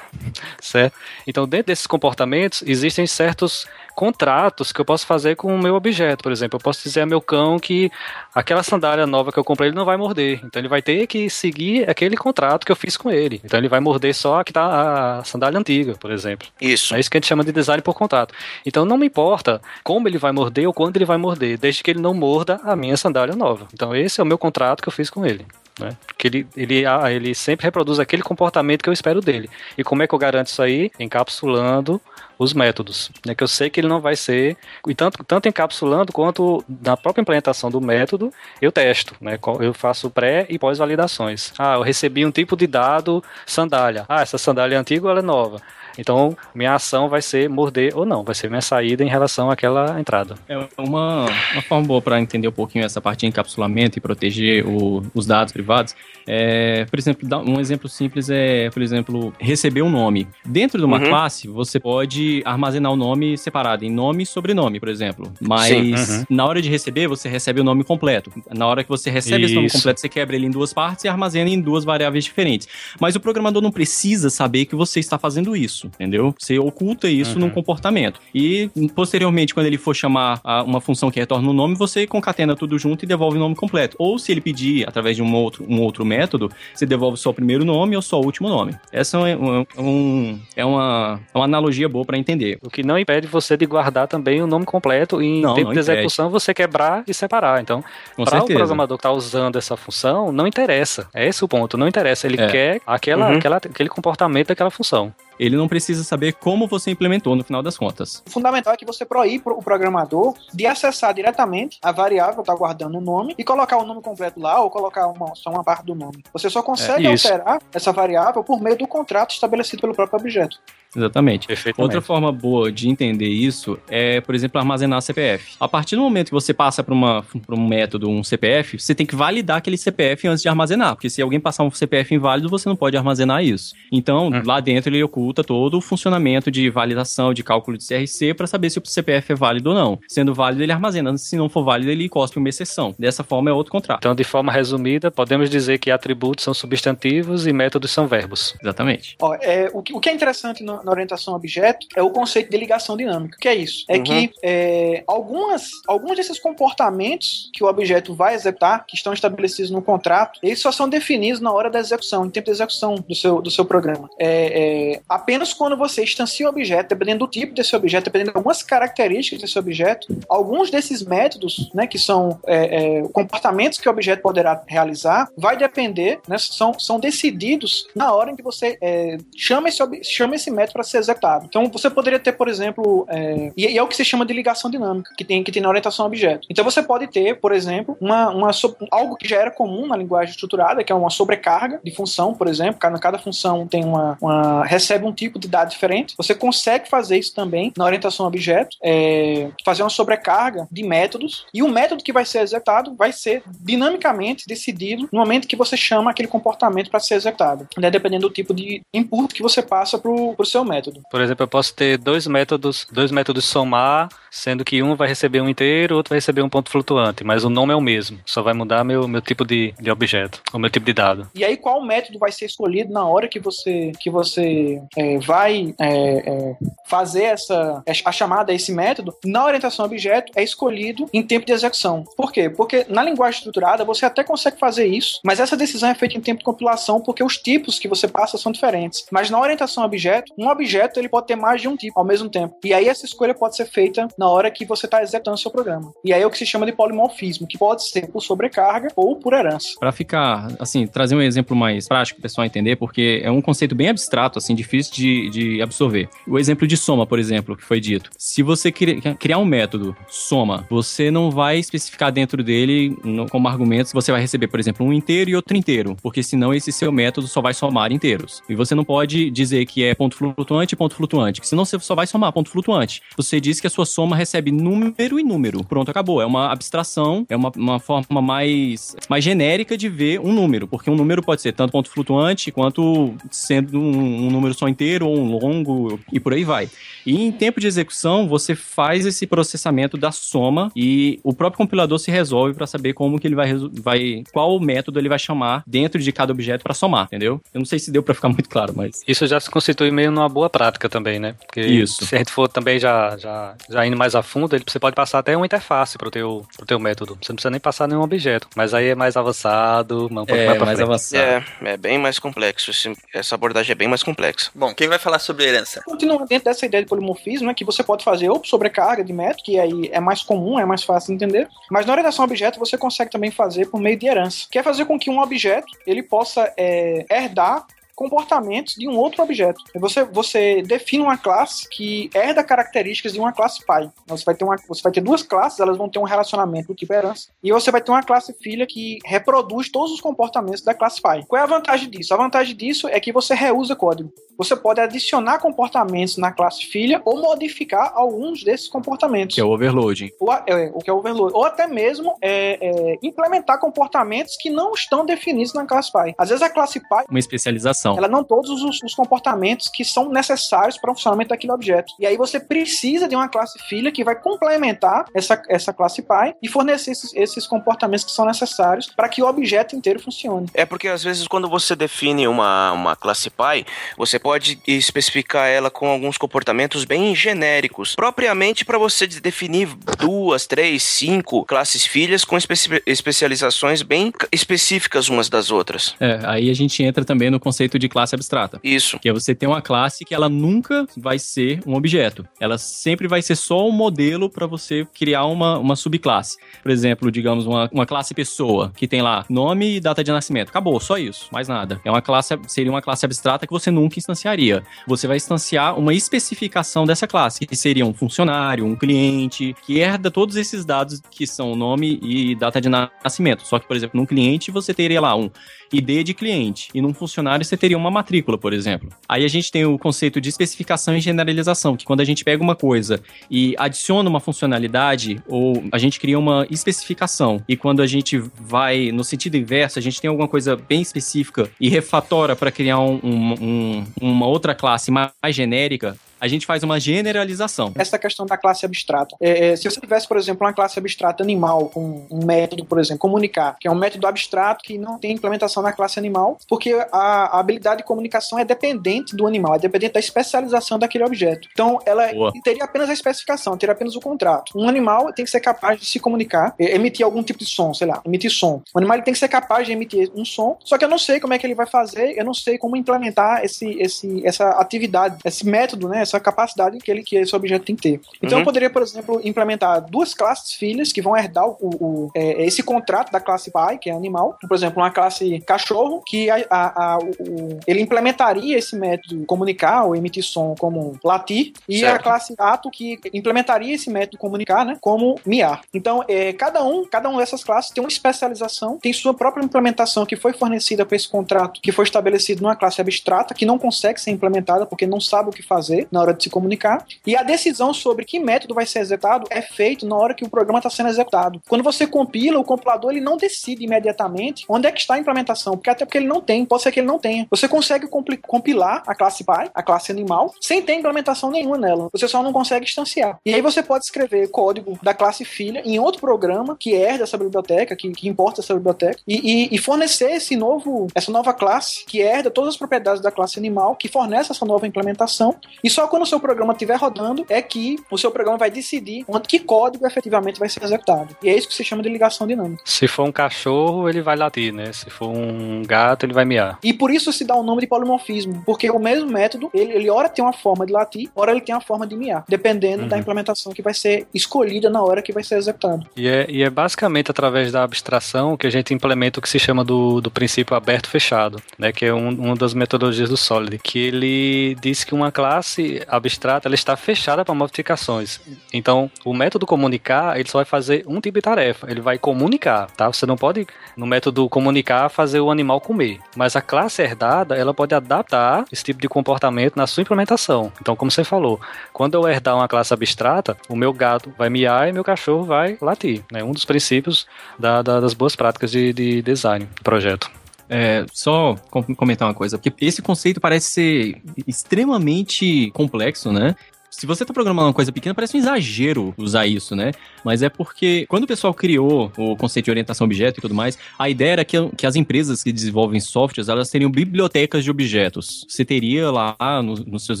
certo? Então, dentro desses comportamentos, existem certos contratos que eu posso fazer com o meu objeto. Por exemplo, eu posso dizer ao meu cão que aquela sandália nova que eu comprei ele não vai morder. Então ele vai ter que seguir aquele contrato que eu fiz com ele. Então ele vai morder só a que tá a sandália antiga, por exemplo. Isso. É isso que a gente chama de design por contrato. Então não me importa como ele vai morder ou quando ele vai morder, desde que ele não morda a minha sandália nova. Então esse é o meu contrato que eu fiz com ele. Né? Que ele, ele, ele sempre reproduz aquele comportamento que eu espero dele. E como é que eu garanto isso aí? Encapsulando os métodos. Né, que eu sei que ele não vai ser, e tanto, tanto encapsulando quanto na própria implementação do método, eu testo. Né, eu faço pré e pós-validações. Ah, eu recebi um tipo de dado sandália. Ah, essa sandália é antiga ou ela é nova? Então, minha ação vai ser morder ou não, vai ser minha saída em relação àquela entrada. É uma, uma forma boa para entender um pouquinho essa parte de encapsulamento e proteger o, os dados privados. É, por exemplo, um exemplo simples é, por exemplo, receber um nome. Dentro de uma uhum. classe, você pode armazenar o nome separado em nome e sobrenome, por exemplo. Mas uhum. na hora de receber, você recebe o nome completo. Na hora que você recebe Isso. esse nome completo, você quebra ele em duas partes e armazena em duas variáveis diferentes. Mas o programador não precisa saber que você está fazendo isso isso, entendeu? Você oculta isso uhum. num comportamento. E posteriormente, quando ele for chamar uma função que retorna um nome, você concatena tudo junto e devolve o nome completo. Ou se ele pedir através de um outro, um outro método, você devolve só o primeiro nome ou só o último nome. Essa é, um, um, é, uma, é uma analogia boa para entender. O que não impede você de guardar também o nome completo e em não, tempo não de execução você quebrar e separar. Então, para o programador que está usando essa função, não interessa. É esse o ponto, não interessa. Ele é. quer aquela, uhum. aquela, aquele comportamento daquela função ele não precisa saber como você implementou no final das contas. O fundamental é que você proíbe o programador de acessar diretamente a variável está guardando o nome e colocar o nome completo lá ou colocar uma, só uma parte do nome. Você só consegue é alterar essa variável por meio do contrato estabelecido pelo próprio objeto. Exatamente. Outra forma boa de entender isso é, por exemplo, armazenar CPF. A partir do momento que você passa para um método, um CPF, você tem que validar aquele CPF antes de armazenar, porque se alguém passar um CPF inválido, você não pode armazenar isso. Então, hum. lá dentro ele oculta todo o funcionamento de validação, de cálculo de CRC para saber se o CPF é válido ou não. Sendo válido, ele armazena. Se não for válido, ele cospe uma exceção. Dessa forma, é outro contrato. Então, de forma resumida, podemos dizer que atributos são substantivos e métodos são verbos. Exatamente. Ó, é, o, que, o que é interessante no, na orientação objeto é o conceito de ligação dinâmica. O que é isso? É uhum. que é, algumas, alguns desses comportamentos que o objeto vai executar, que estão estabelecidos no contrato, eles só são definidos na hora da execução, em tempo de execução do seu, do seu programa. É, é, apenas quando você instancia o objeto, dependendo do tipo desse objeto, dependendo de algumas características desse objeto, alguns desses métodos, né, que são é, é, comportamentos que o objeto poderá realizar, vai depender, né, são, são decididos na hora em que você é, chama, esse, chama esse método para ser executado. Então você poderia ter, por exemplo, é, e, e, é o que se chama de ligação dinâmica, que tem, que tem na orientação a objeto. Então você pode ter, por exemplo, uma, uma, algo que já era comum na linguagem estruturada, que é uma sobrecarga de função, por exemplo, cada, cada função tem uma, uma recebe um tipo de dado diferente. Você consegue fazer isso também na orientação a objeto, é, fazer uma sobrecarga de métodos, e o método que vai ser executado vai ser dinamicamente decidido no momento que você chama aquele comportamento para ser executado, né, dependendo do tipo de input que você passa para o seu método. Por exemplo, eu posso ter dois métodos, dois métodos somar, sendo que um vai receber um inteiro, outro vai receber um ponto flutuante, mas o nome é o mesmo, só vai mudar meu, meu tipo de, de objeto, o meu tipo de dado. E aí qual método vai ser escolhido na hora que você que você é, vai é, é, fazer essa a chamada a esse método na orientação a objeto é escolhido em tempo de execução. Por quê? Porque na linguagem estruturada você até consegue fazer isso, mas essa decisão é feita em tempo de compilação porque os tipos que você passa são diferentes. Mas na orientação a objeto, um objeto ele pode ter mais de um tipo ao mesmo tempo. E aí essa escolha pode ser feita na hora que você está executando seu programa. E aí é o que se chama de polimorfismo, que pode ser por sobrecarga ou por herança. Para ficar, assim, trazer um exemplo mais prático para o pessoal entender, porque é um conceito bem abstrato, assim, difícil de, de absorver. O exemplo de soma, por exemplo, que foi dito. Se você criar um método soma, você não vai especificar dentro dele como argumentos, você vai receber, por exemplo, um inteiro e outro inteiro, porque senão esse seu método só vai somar inteiros. E você não pode dizer que é ponto flutuante e ponto flutuante, que senão você só vai somar ponto flutuante. Você diz que a sua soma recebe número e número. Pronto, acabou. É uma abstração, é uma, uma forma mais, mais genérica de ver um número, porque um número pode ser tanto ponto flutuante quanto sendo um, um número só inteiro ou um longo e por aí vai. E em tempo de execução, você faz esse processamento da soma e o próprio compilador se resolve para saber como que ele vai, vai qual método ele vai chamar dentro de cada objeto para somar, entendeu? Eu não sei se deu para ficar muito claro, mas isso já se constitui meio numa boa prática também, né? Porque isso. se a gente for também já, já, já indo mais a fundo, você pode passar até uma interface pro teu, pro teu método. Você não precisa nem passar nenhum objeto, mas aí é mais avançado, um pouco é, mais, mais avançado. É, é bem mais complexo. Essa abordagem é bem mais complexa. Bom, quem vai falar sobre herança? Continuando dentro dessa ideia de polimorfismo, né, que você pode fazer ou sobrecarga de método, que aí é mais comum, é mais fácil de entender, mas na orientação a objeto você consegue também fazer por meio de herança, que é fazer com que um objeto ele possa é, herdar comportamentos de um outro objeto. Você, você define uma classe que herda características de uma classe pai. Você vai, ter uma, você vai ter duas classes, elas vão ter um relacionamento do tipo herança, e você vai ter uma classe filha que reproduz todos os comportamentos da classe pai. Qual é a vantagem disso? A vantagem disso é que você reusa código. Você pode adicionar comportamentos na classe filha ou modificar alguns desses comportamentos. Que é o overloading. Ou, é, o que é o overloading. Ou até mesmo é, é, implementar comportamentos que não estão definidos na classe pai. Às vezes a classe pai... Uma especialização ela não todos os, os comportamentos que são necessários para o funcionamento daquele objeto. E aí você precisa de uma classe filha que vai complementar essa, essa classe pai e fornecer esses, esses comportamentos que são necessários para que o objeto inteiro funcione. É porque às vezes quando você define uma, uma classe pai, você pode especificar ela com alguns comportamentos bem genéricos, propriamente para você definir duas, três, cinco classes filhas com espe especializações bem específicas umas das outras. É, aí a gente entra também no conceito de classe abstrata. Isso. Que é você ter uma classe que ela nunca vai ser um objeto. Ela sempre vai ser só um modelo para você criar uma, uma subclasse. Por exemplo, digamos, uma, uma classe pessoa, que tem lá nome e data de nascimento. Acabou, só isso, mais nada. É uma classe, seria uma classe abstrata que você nunca instanciaria. Você vai instanciar uma especificação dessa classe, que seria um funcionário, um cliente, que herda todos esses dados que são nome e data de nascimento. Só que, por exemplo, num cliente você teria lá um ID de cliente e num funcionário você teria uma matrícula, por exemplo. Aí a gente tem o conceito de especificação e generalização, que quando a gente pega uma coisa e adiciona uma funcionalidade, ou a gente cria uma especificação, e quando a gente vai no sentido inverso, a gente tem alguma coisa bem específica e refatora para criar um, um, um, uma outra classe mais genérica, a gente faz uma generalização. Essa questão da classe abstrata. É, é, se você tivesse, por exemplo, uma classe abstrata animal com um método, por exemplo, comunicar, que é um método abstrato que não tem implementação na classe animal, porque a, a habilidade de comunicação é dependente do animal, é dependente da especialização daquele objeto. Então, ela Boa. teria apenas a especificação, teria apenas o contrato. Um animal tem que ser capaz de se comunicar, e- emitir algum tipo de som, sei lá, emitir som. O animal ele tem que ser capaz de emitir um som, só que eu não sei como é que ele vai fazer, eu não sei como implementar esse, esse, essa atividade, esse método, né, essa capacidade que, ele, que esse objeto tem que ter. Então Uhum. eu poderia, por exemplo, implementar duas classes filhas que vão herdar o, o- é, esse contrato da classe pai, que é animal. Por exemplo, uma classe cachorro, que a, a- a- o- ele implementaria esse método comunicar ou emitir som como latir, e a Certo. classe ato que implementaria esse método comunicar, né, como miar. Então, é, cada um, cada uma dessas classes tem uma especialização, tem sua própria implementação que foi fornecida para esse contrato, que foi estabelecido numa classe abstrata, que não consegue ser implementada porque não sabe o que fazer na hora de se comunicar. E a decisão sobre que método vai ser executado é feito na hora que o programa está sendo executado. Quando você compila, o compilador ele não decide imediatamente onde é que está a implementação, porque até porque ele não tem, pode ser que ele não tenha. Você consegue compilar a classe pai, a classe animal, sem ter implementação nenhuma nela. Você só não consegue instanciar. E aí você pode escrever código da classe filha em outro programa que herda essa biblioteca, que, que importa essa biblioteca, e, e- e fornecer esse novo, essa nova classe que herda todas as propriedades da classe animal, que fornece essa nova implementação. E só quando o seu programa estiver rodando é que o seu programa vai decidir onde que código efetivamente vai ser executado. E é isso que se chama de ligação dinâmica. Se for um cachorro, ele vai latir, né? Se for um gato, ele vai miar. E por isso se dá o nome de polimorfismo, porque o mesmo método, ele, ele ora tem uma forma de latir, ora ele tem uma forma de miar, dependendo Uhum. da implementação que vai ser escolhida na hora que vai ser executado. E é, e é basicamente através da abstração que a gente implementa o que se chama do, do princípio aberto-fechado, né? Que é um, uma das metodologias do Solid, que ele diz que uma classe abstrata ela está fechada para modificações. Então, o método comunicar, ele só vai fazer um tipo de tarefa, ele vai comunicar, tá? Você não pode, no método comunicar, fazer o animal comer. Mas a classe herdada, ela pode adaptar esse tipo de comportamento na sua implementação. Então, como você falou, quando eu herdar uma classe abstrata, o meu gato vai miar e meu cachorro vai latir. É né? um dos princípios da- da- das boas práticas de, de design do projeto. É, só com- comentar uma coisa, porque esse conceito parece ser extremamente complexo, né? Se você tá programando uma coisa pequena, parece um exagero usar isso, né? Mas é porque quando o pessoal criou o conceito de orientação objeto e tudo mais, a ideia era que, que as empresas que desenvolvem softwares, elas teriam bibliotecas de objetos. Você teria lá no- nos seus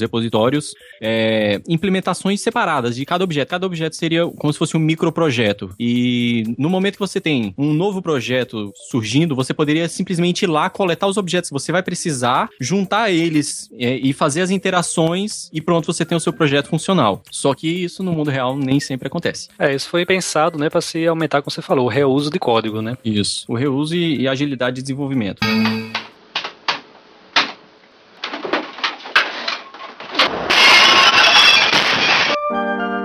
repositórios é, implementações separadas de cada objeto. Cada objeto seria como se fosse um microprojeto. E no momento que você tem um novo projeto surgindo, você poderia simplesmente ir lá coletar os objetos que você vai precisar, juntar eles é, e fazer as interações e pronto, você tem o seu projeto funcional. Só que isso no mundo real nem sempre acontece. É, isso foi pensado, né, para se aumentar, como você falou, o reuso de código, né? Isso. O reuso e, e agilidade de desenvolvimento.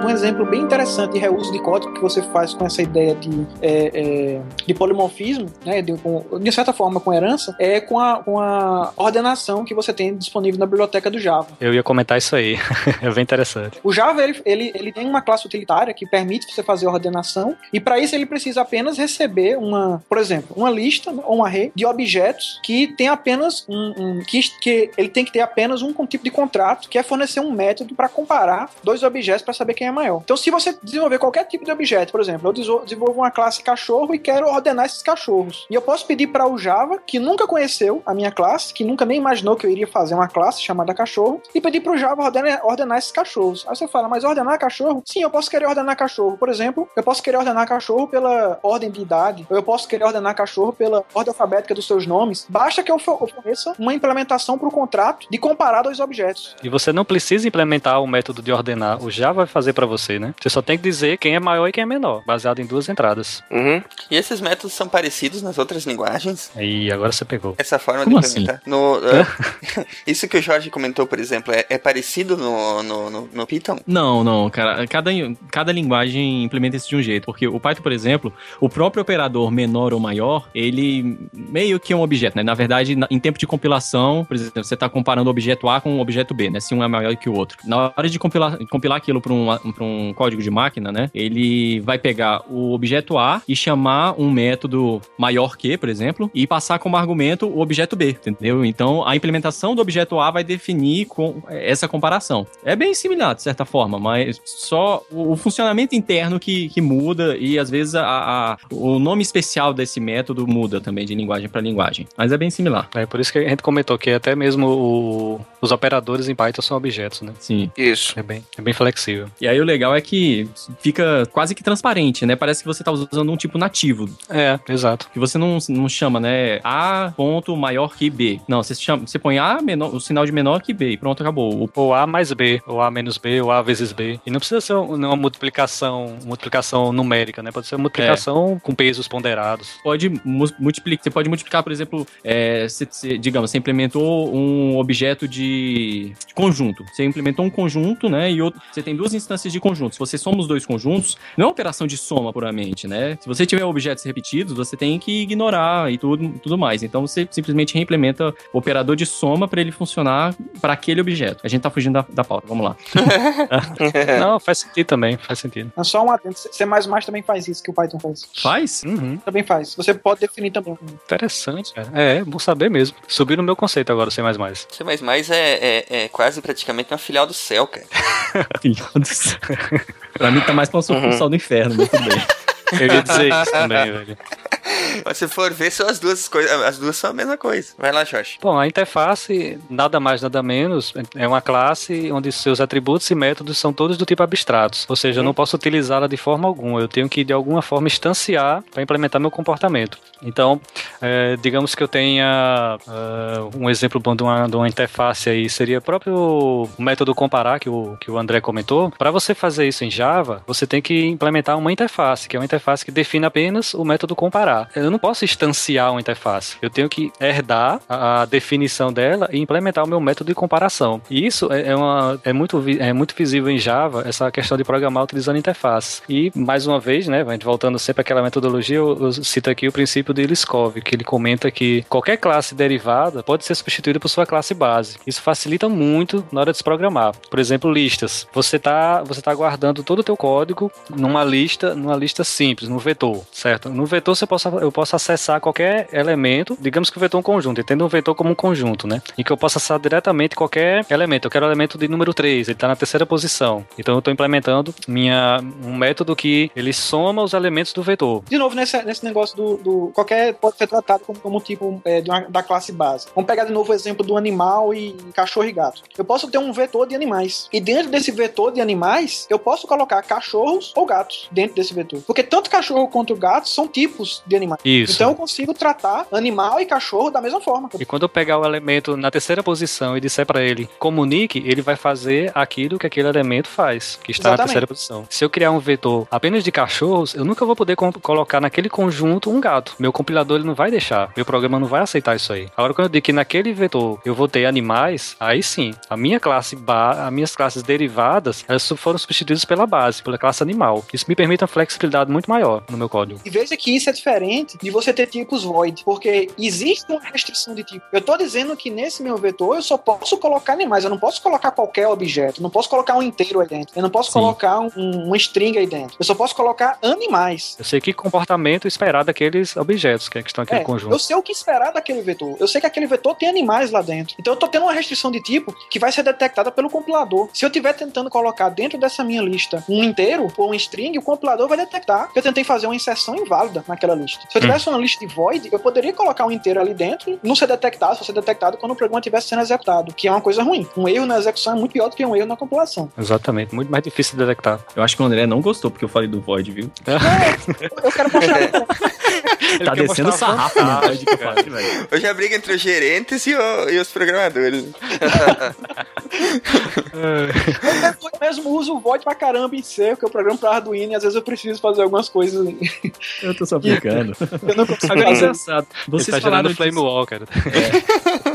Um exemplo bem interessante de reuso de código que você faz com essa ideia de, é, é, de polimorfismo, né, de, com- de certa forma com herança, é com a, com a ordenação que você tem disponível na biblioteca do Java. Eu ia comentar isso aí. é bem interessante. O Java ele, ele, ele tem uma classe utilitária que permite você fazer ordenação e para isso ele precisa apenas receber uma, por exemplo, uma lista ou um array de objetos que tem apenas um, um- que, que ele tem que ter apenas um tipo de contrato que é fornecer um método para comparar dois objetos para saber quem é maior. Então, se você desenvolver qualquer tipo de objeto, por exemplo, eu desenvolvo uma classe cachorro e quero ordenar esses cachorros, e eu posso pedir para o Java que nunca conheceu a minha classe, que nunca nem imaginou que eu iria fazer uma classe chamada cachorro, e pedir para o Java ordenar, ordenar esses cachorros. Aí você fala, mas ordenar cachorro? Sim, eu posso querer ordenar cachorro. Por exemplo, eu posso querer ordenar cachorro pela ordem de idade, ou eu posso querer ordenar cachorro pela ordem alfabética dos seus nomes. Basta que eu forneça uma implementação para o contrato de comparar dois objetos. E você não precisa implementar o método de ordenar, o Java vai fazer para você, né? Você só tem que dizer quem é maior e quem é menor, baseado em duas entradas. Uhum. E esses métodos são parecidos nas outras linguagens? E agora você pegou. Essa forma Como de implementar. No, eh, isso que o Jorge comentou, por exemplo, é, é parecido no, no, no, no Python? Não, não, cara. Cada, cada linguagem implementa isso de um jeito. Porque o Python, por exemplo, o próprio operador menor ou maior, ele meio que é um objeto, né? Na verdade, na- em tempo de compilação, por exemplo, você está comparando o objeto A com o objeto B, né? Se um é maior que o outro. Na hora de compilar, compilar aquilo para um, para um código de máquina, né? Ele vai pegar o objeto A e chamar um método maior que, por exemplo, e passar como argumento o objeto B, entendeu? Então a implementação do objeto A vai definir com essa comparação. É bem similar, de certa forma, mas só o, o funcionamento interno que, que muda e às vezes a, a- o nome especial desse método muda também de linguagem para linguagem. Mas é bem similar. É por isso que a gente comentou que até mesmo o- os operadores em Python são objetos, né? Sim. Isso. É bem, é bem flexível. E aí o legal é que fica quase que transparente, né? Parece que você tá usando um tipo nativo. É, exato. Que você não, não chama, né? A ponto maior que B. Não, você, chama, você põe A menor, o sinal de menor que B e pronto, acabou. O- Ou A mais B, ou A menos B, ou A vezes B. E não precisa ser uma multiplicação, multiplicação numérica, né? Pode ser uma multiplicação com pesos ponderados. Pode mu- multiplicar, você pode multiplicar, por exemplo, é, você- você- digamos, você implementou um objeto de, de conjunto. Você implementou um conjunto, né? E outro, você tem duas instâncias de conjunto. Se você soma os dois conjuntos, não é uma operação de soma puramente, né? Se você tiver objetos repetidos, você tem que ignorar e tudo, tudo mais. Então você simplesmente reimplementa o operador de soma para ele funcionar para aquele objeto. A gente tá fugindo da, da pauta, vamos lá. Não, faz sentido também, faz sentido. É só um atento. C++ também faz isso que o Python faz. Faz? Uhum, Também faz. Você pode definir também. interessante, cara. É, bom saber mesmo. Subiu no meu conceito agora, C++. C++ é, é, é quase praticamente uma filial do céu, cara. Filho do céu. pra mim tá mais pra um sucursal do inferno, tudo bem. Eu ia dizer isso também, velho. Mas se for ver, são as duas coisas. As duas são a mesma coisa. Vai lá, Jorge. Bom, a interface, nada mais, nada menos, é uma classe onde seus atributos e métodos são todos do tipo abstratos. Ou seja, eu não posso utilizá-la de forma alguma. Eu tenho que, de alguma forma, instanciar para implementar meu comportamento. Então, é, digamos que eu tenha ah, um exemplo bom de uma, de uma interface aí, seria o próprio método comparar que o, que o André comentou. Para você fazer isso em Java, você tem que implementar uma interface, que é uma interface que define apenas o método comparar. Eu não posso instanciar uma interface. Eu tenho que herdar a, definição dela e implementar o meu método de comparação. E isso é, é uma, é, muito, é muito visível em Java, essa questão de programar utilizando interface. E, mais uma vez, né, voltando sempre àquela metodologia, eu, eu cito aqui o princípio de Liskov, que ele comenta que qualquer classe derivada pode ser substituída por sua classe base. Isso facilita muito na hora de se programar. Por exemplo, listas. Você está você tá guardando todo o teu código numa lista, numa lista simples, no vetor, certo? No vetor você possa, eu posso acessar qualquer elemento, digamos que o vetor é um conjunto, entenda um vetor como um conjunto, né? Em que eu posso acessar diretamente qualquer elemento. Eu quero o elemento de número 3, ele está na terceira posição. Então eu estou implementando minha, um método que ele soma os elementos do vetor. De novo, nesse, nesse negócio do, do- Qualquer pode ser tratado como, como tipo é, uma- da classe base. Vamos pegar de novo o exemplo do animal e cachorro e gato. Eu posso ter um vetor de animais. E dentro desse vetor de animais, eu posso colocar cachorros ou gatos dentro desse vetor. Porque tanto cachorro quanto gato são tipos de animais. Isso. Então eu consigo tratar animal e cachorro da mesma forma. E quando eu pegar o elemento na terceira posição e disser para ele comunique, ele vai fazer aquilo que aquele elemento faz, que está na Exatamente. terceira posição. Se eu criar um vetor apenas de cachorros, eu nunca vou poder colocar naquele conjunto um gato. Meu compilador ele não vai deixar, meu programa não vai aceitar isso aí. Agora quando eu digo que naquele vetor eu vou ter animais, aí sim, a minha classe as minhas classes derivadas, elas foram substituídas pela base, pela classe animal. Isso me permite uma flexibilidade muito maior no meu código. E veja que isso é diferente de você ter tipos void, porque existe uma restrição de tipo. Eu tô dizendo que nesse meu vetor eu só posso colocar animais, eu não posso colocar qualquer objeto, eu não posso colocar um inteiro aí dentro, eu não posso Sim. colocar um, uma string aí dentro, eu só posso colocar animais. Eu sei que comportamento esperar daqueles objetos que estão naquele É, conjunto. eu sei o que esperar daquele vetor. Eu sei que aquele vetor tem animais lá dentro. Então eu tô tendo uma restrição de tipo que vai ser detectada pelo compilador. Se eu estiver tentando colocar dentro dessa minha lista um inteiro ou um string, o compilador vai detectar que eu tentei fazer uma inserção inválida naquela lista. Se eu tivesse uma lista de void, eu poderia colocar um inteiro ali dentro e não ser detectado, só ser detectado quando o programa estivesse sendo executado, que é uma coisa ruim. Um erro na execução é muito pior do que um erro na compilação. Exatamente, muito mais difícil de detectar. Eu acho que o André não gostou porque eu falei do Void, viu? Eu quero mostrar. tá quer descendo sarrafo no vantagem, Void que eu falei, velho. Hoje é a briga entre os gerentes e, o- e os programadores. eu mesmo uso o void pra caramba em C, porque eu programo pra Arduino e às vezes eu preciso fazer algumas coisas Eu tô só brincando. Eu não consigo Agora é engraçado. Você Vocês tá falaram gerando flame disso. wall, cara. É,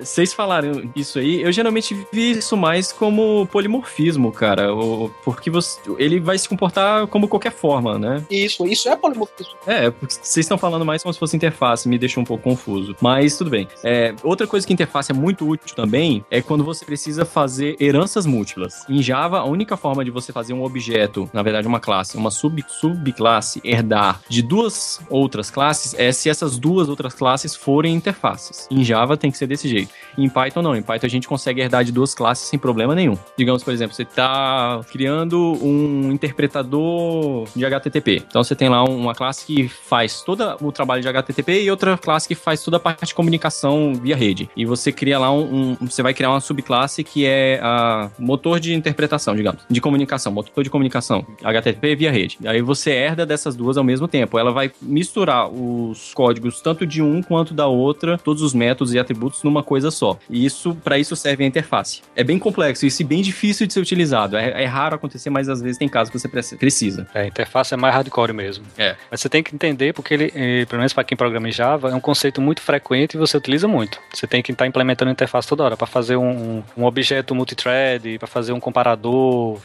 vocês falaram isso aí, eu geralmente vi isso mais como polimorfismo, cara. o- porque você, ele vai se comportar como qualquer forma, né? Isso, isso é polimorfismo. É, porque vocês estão falando mais como se fosse interface, me deixa um pouco confuso. Mas tudo bem. É, outra coisa que interface é muito útil também é quando você precisa fazer heranças múltiplas. Em Java, a única forma de você fazer um objeto, na verdade uma classe, uma sub, subclasse, herdar de duas outras classes é se essas duas outras classes forem interfaces. Em Java tem que ser desse jeito. Em Python não. Em Python a gente consegue herdar de duas classes sem problema nenhum. Digamos, por exemplo, você está criando um interpretador de HTTP. Então você tem lá uma classe que faz todo o trabalho de HTTP e outra classe que faz toda a parte de comunicação via rede. E você cria lá um, um- você vai criar uma subclasse que é a motor de interpretação, digamos, de comunicação, motor de comunicação, HTTP via rede. Aí você herda dessas duas ao mesmo tempo. Ela vai misturar os códigos tanto de um quanto da outra, todos os métodos e atributos numa coisa só. E isso, para isso serve a interface. É bem complexo isso e bem difícil de ser utilizado. É, é raro acontecer, mas às vezes tem casos que você precisa. É, a interface é mais hardcore mesmo. É. Mas você tem que entender, porque ele, eh, pelo menos para quem programa em Java, é um conceito muito frequente e você utiliza muito. Você tem que estar implementando a interface toda hora para fazer um, um- objeto multithread, para fazer um comparador,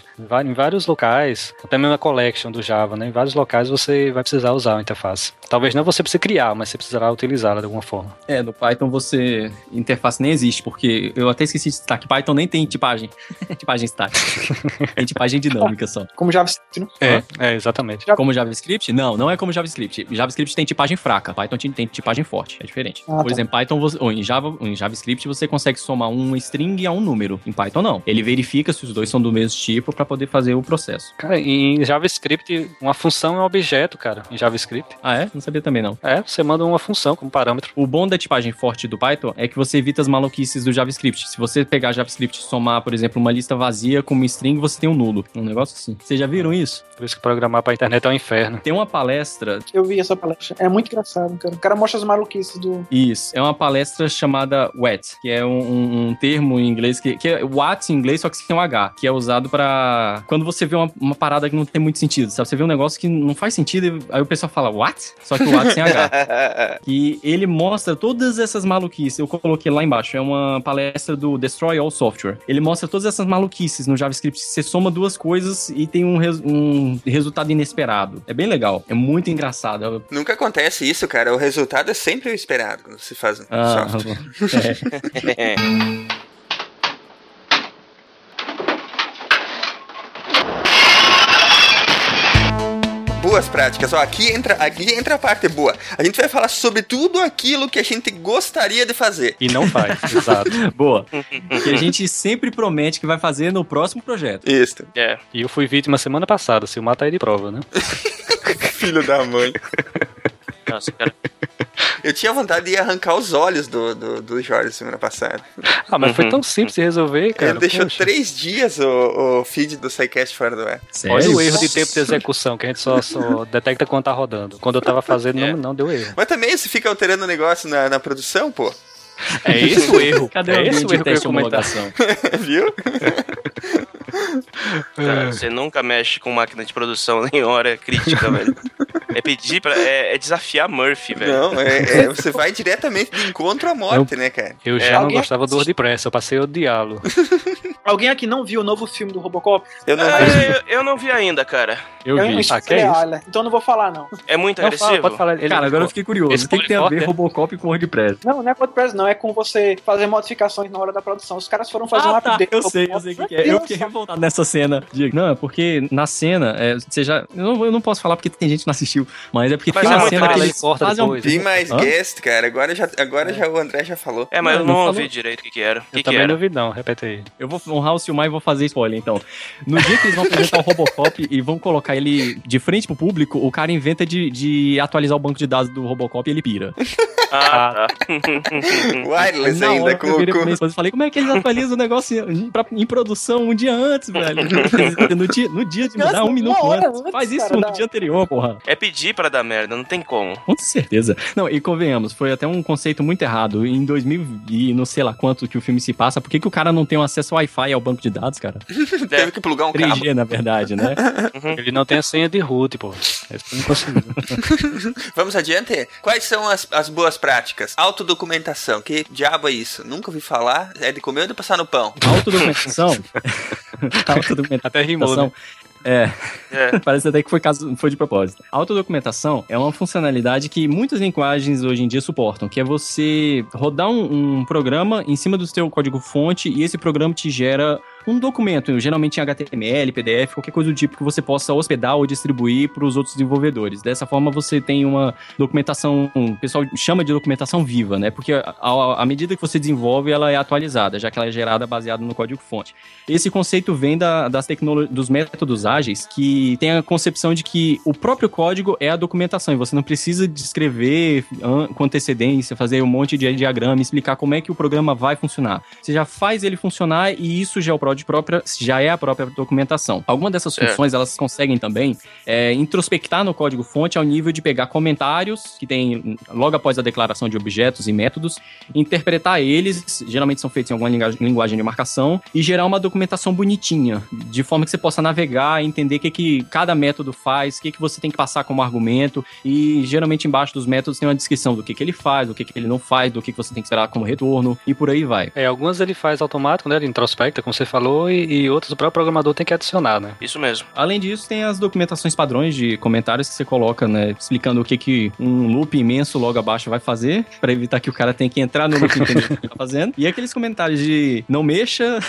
em vários locais, até mesmo a collection do Java, né? Em vários locais você vai precisar usar a interface. Talvez não você precise criar, mas você precisará utilizá-la de alguma forma. É, no Python você. Interface nem existe, porque eu até esqueci de citar que Python nem tem tipagem. tipagem static. tem tipagem dinâmica só. Como JavaScript, né? É, é exatamente. Como JavaScript? Não, não é como JavaScript. JavaScript tem tipagem fraca, Python tem- tem tipagem forte, é diferente. Ah, Por tá. exemplo, Python, você- ou em, Java, em JavaScript você consegue somar um string a um número. Em Python não. Ele verifica se os dois são do mesmo tipo para poder fazer o processo. Cara, em JavaScript, uma função é um objeto, cara, em JavaScript. Ah, é? Não sabia também não. É, você manda uma função como parâmetro. O bom da tipagem forte do Python é que você evita as maluquices do JavaScript. Se você pegar JavaScript e somar, por exemplo, uma lista vazia com uma string, você tem um nulo. Um negócio assim. Vocês já viram isso? Por isso que programar pra internet é um inferno. Tem uma palestra Eu vi essa palestra. É muito engraçado, cara. O cara mostra as maluquices do. Isso, é uma palestra chamada WET, que é um, um- um termo em inglês, que, que é WAT em inglês, só que sem um H, que é usado pra quando você vê uma, uma parada que não tem muito sentido, sabe? Você vê um negócio que não faz sentido, e aí o pessoal fala, what? Só que o WAT sem H. E ele mostra todas essas maluquices, eu coloquei lá embaixo, é uma palestra do Destroy All Software. Ele mostra todas essas maluquices no JavaScript, você soma duas coisas e tem um, res- um resultado inesperado. É bem legal, é muito engraçado. Nunca acontece isso, cara. O resultado é sempre o esperado quando se faz um Ah, software. é. Boas práticas. Ó, aqui entra, aqui entra a parte boa. A gente vai falar sobre tudo aquilo que a gente gostaria de fazer. E não faz, exato. Boa. Que a gente sempre promete que vai fazer no próximo projeto. Isso. É. E eu fui vítima semana passada, se o tá aí de prova, né? Filho da mãe. Nossa, cara. Eu tinha vontade de arrancar os olhos do, do, do Jorge semana passada. Ah, mas foi tão simples de resolver, cara. Ele deixou Poxa. três dias o, o feed do SciCast fora do ar. Olha o erro de tempo de execução, que a gente só, só detecta quando tá rodando. Quando eu tava fazendo, É. não, não deu erro. Mas também você fica alterando o negócio na, na produção, pô. É esse o erro. Cadê o é esse o erro teste de homologação? Viu? Cara, você nunca mexe com máquina de produção em hora crítica, velho. É pedir pra. É, é desafiar Murphy, velho. Não, é, é- você vai diretamente de encontro à morte, né, cara? Eu É, já não gostava do WordPress, eu passei a odiá-lo. Alguém aqui não viu o novo filme do Robocop? Eu não É, eu, eu não vi ainda, cara. Eu é um vi. Ah, que é isso? Então não vou falar, não. É muito Não, agressivo. fala, pode falar. Ele, Cara, agora eu fiquei curioso. Esse O que, que tem a ver Robocop com WordPress? Não, não é WordPress, não. É com você fazer modificações na hora da produção. Os caras foram fazer um Ah, tá, update. eu sei, eu sei o que, que é. Eu fiquei revoltado nessa cena. Não, é porque na cena, é, você já. Eu não, eu não posso falar porque tem gente que não assistiu, mas é porque Mas tem é uma cena que eles fazem um-. Be mais Hã? guest, cara. Agora, já, agora já o André já falou. É, mas eu não ouvi direito o que, que era. O que, Eu também não vi, não. Repete aí. Eu vou honrar o Silmar e vou fazer spoiler, então. No dia que eles vão apresentar o Robocop e vão colocar ele de frente pro público, o cara inventa de, de atualizar o banco de dados do Robocop e ele pira. Ah, tá. Wireless Na ainda, com, eu esposa falei, como é que eles atualizam o negócio em, pra- em produção um dia antes, velho? No dia, no dia de mudar, um minuto antes. antes, Faz isso cara, no dá. dia anterior, porra. É pedir pra dar merda, não tem como. Com certeza. Não, e convenhamos, foi até um conceito muito errado. Em 2000 e não sei lá quanto que o filme se passa, por que, que o cara não tem um acesso Wi-Fi ao banco de dados, cara? Teve que plugar um cabo. 3G, na verdade, né? Ele não tem a senha de root, pô. Não conseguiu. Vamos adiante? Quais são as, as boas práticas? Autodocumentação. Que diabo é isso? Nunca ouvi falar. É de comer ou de passar no pão? Autodocumentação. Autodocumentação. Até rimou, né? É, É. parece até que foi, caso, foi de propósito. A autodocumentação é uma funcionalidade que muitas linguagens hoje em dia suportam, que é você rodar um, um programa em cima do seu código-fonte e esse programa te gera um documento, geralmente em HTML, PDF, qualquer coisa do tipo que você possa hospedar ou distribuir para os outros desenvolvedores. Dessa forma, você tem uma documentação, o pessoal chama de documentação viva, né? Porque à medida que você desenvolve, ela é atualizada, já que ela é gerada baseada no código-fonte. Esse conceito vem da- das dos métodos ágeis, que tem a concepção de que o próprio código é a documentação e você não precisa descrever com antecedência, fazer um monte de diagrama, explicar como é que o programa vai funcionar. Você já faz ele funcionar e isso já é, o de própria, já é a própria documentação. Algumas dessas Certo. funções elas conseguem também é, introspectar no código-fonte ao nível de pegar comentários que tem logo após a declaração de objetos e métodos, interpretar eles, geralmente são feitos em alguma linguagem, linguagem de marcação, e gerar uma documentação bonitinha, de forma que você possa navegar, entender o que, que cada método faz, o que, que você tem que passar como argumento, e geralmente embaixo dos métodos tem uma descrição do que, que ele faz, do que, que ele não faz, do que, que você tem que esperar como retorno, e por aí vai. É, algumas ele faz automático, né? Ele introspecta, como você falou, e, e outros o próprio programador tem que adicionar, né? Isso mesmo. Além disso, tem as documentações padrões de comentários que você coloca, né? Explicando o que, que um loop imenso logo abaixo vai fazer, pra evitar que o cara tenha que entrar no loop e que ele tá fazendo. E aqueles comentários de não mexa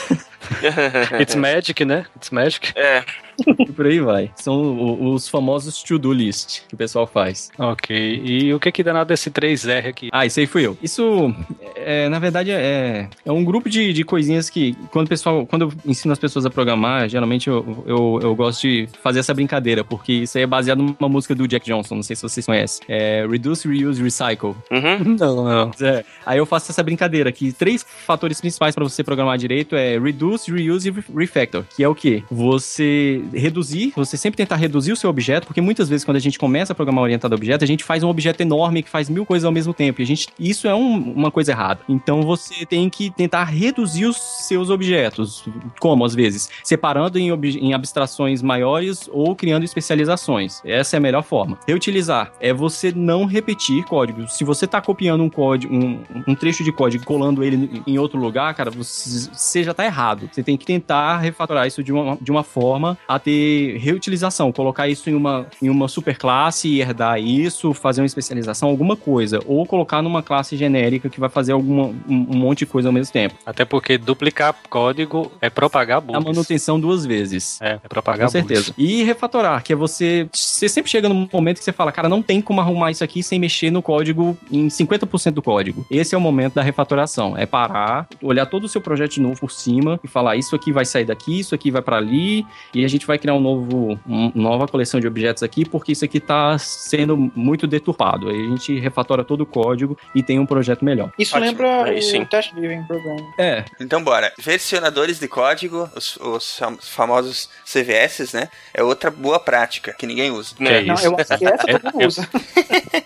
It's magic, né? It's magic. É, e por aí vai. São os famosos to-do list que o pessoal faz. Ok. E o que que danado desse 3R aqui? Ah, isso aí fui eu. Isso, é, na verdade, é, é um grupo de, de coisinhas que, quando o pessoal, quando eu ensino as pessoas a programar, geralmente eu, eu, eu gosto de fazer essa brincadeira, porque isso aí é baseado numa música do Jack Johnson, não sei se vocês conhecem. É Reduce, Reuse, Recycle. uhum. Não, não. É, aí eu faço essa brincadeira que três fatores principais para você programar direito é reduce, reuse e re- refactor, que é o que? Você reduzir, você sempre tentar reduzir o seu objeto, porque muitas vezes quando a gente começa a programar orientado a objeto, a gente faz um objeto enorme que faz mil coisas ao mesmo tempo, e a gente, isso é um- uma coisa errada. Então você tem que tentar reduzir os seus objetos, como às vezes? Separando em, em abstrações maiores ou criando especializações. Essa é a melhor forma. Reutilizar é você não repetir código. Se você está copiando um código, um, um trecho de código colando ele em outro lugar, cara, você, você já tá errado. Você tem que tentar refatorar isso de uma, de uma forma a ter reutilização, colocar isso em uma, em uma superclasse e herdar isso, fazer uma especialização, alguma coisa. Ou colocar numa classe genérica que vai fazer alguma, um, um monte de coisa ao mesmo tempo. Até porque duplicar código é propagar A bugs. manutenção duas vezes. É, é propagar Com certeza. E refatorar, que é você. Você sempre chega num momento que você fala, cara, não tem como arrumar isso aqui sem mexer no código em 50% do código. Esse é o momento da refatoração. É parar, olhar todo o seu projeto de novo por cima e falar, isso aqui vai sair daqui, isso aqui vai pra ali, e a gente vai criar um novo, uma nova coleção de objetos aqui, porque isso aqui tá sendo muito deturpado. Aí a gente refatora todo o código e tem um projeto melhor. Isso Ótimo. lembra Aí sim. o Test Driven Program. É, Então bora. Versionadores de código, os, os fam- famosos CVS, né? É outra boa prática que ninguém usa. Que É. é Não, isso? eu acho que essa todo mundo usa.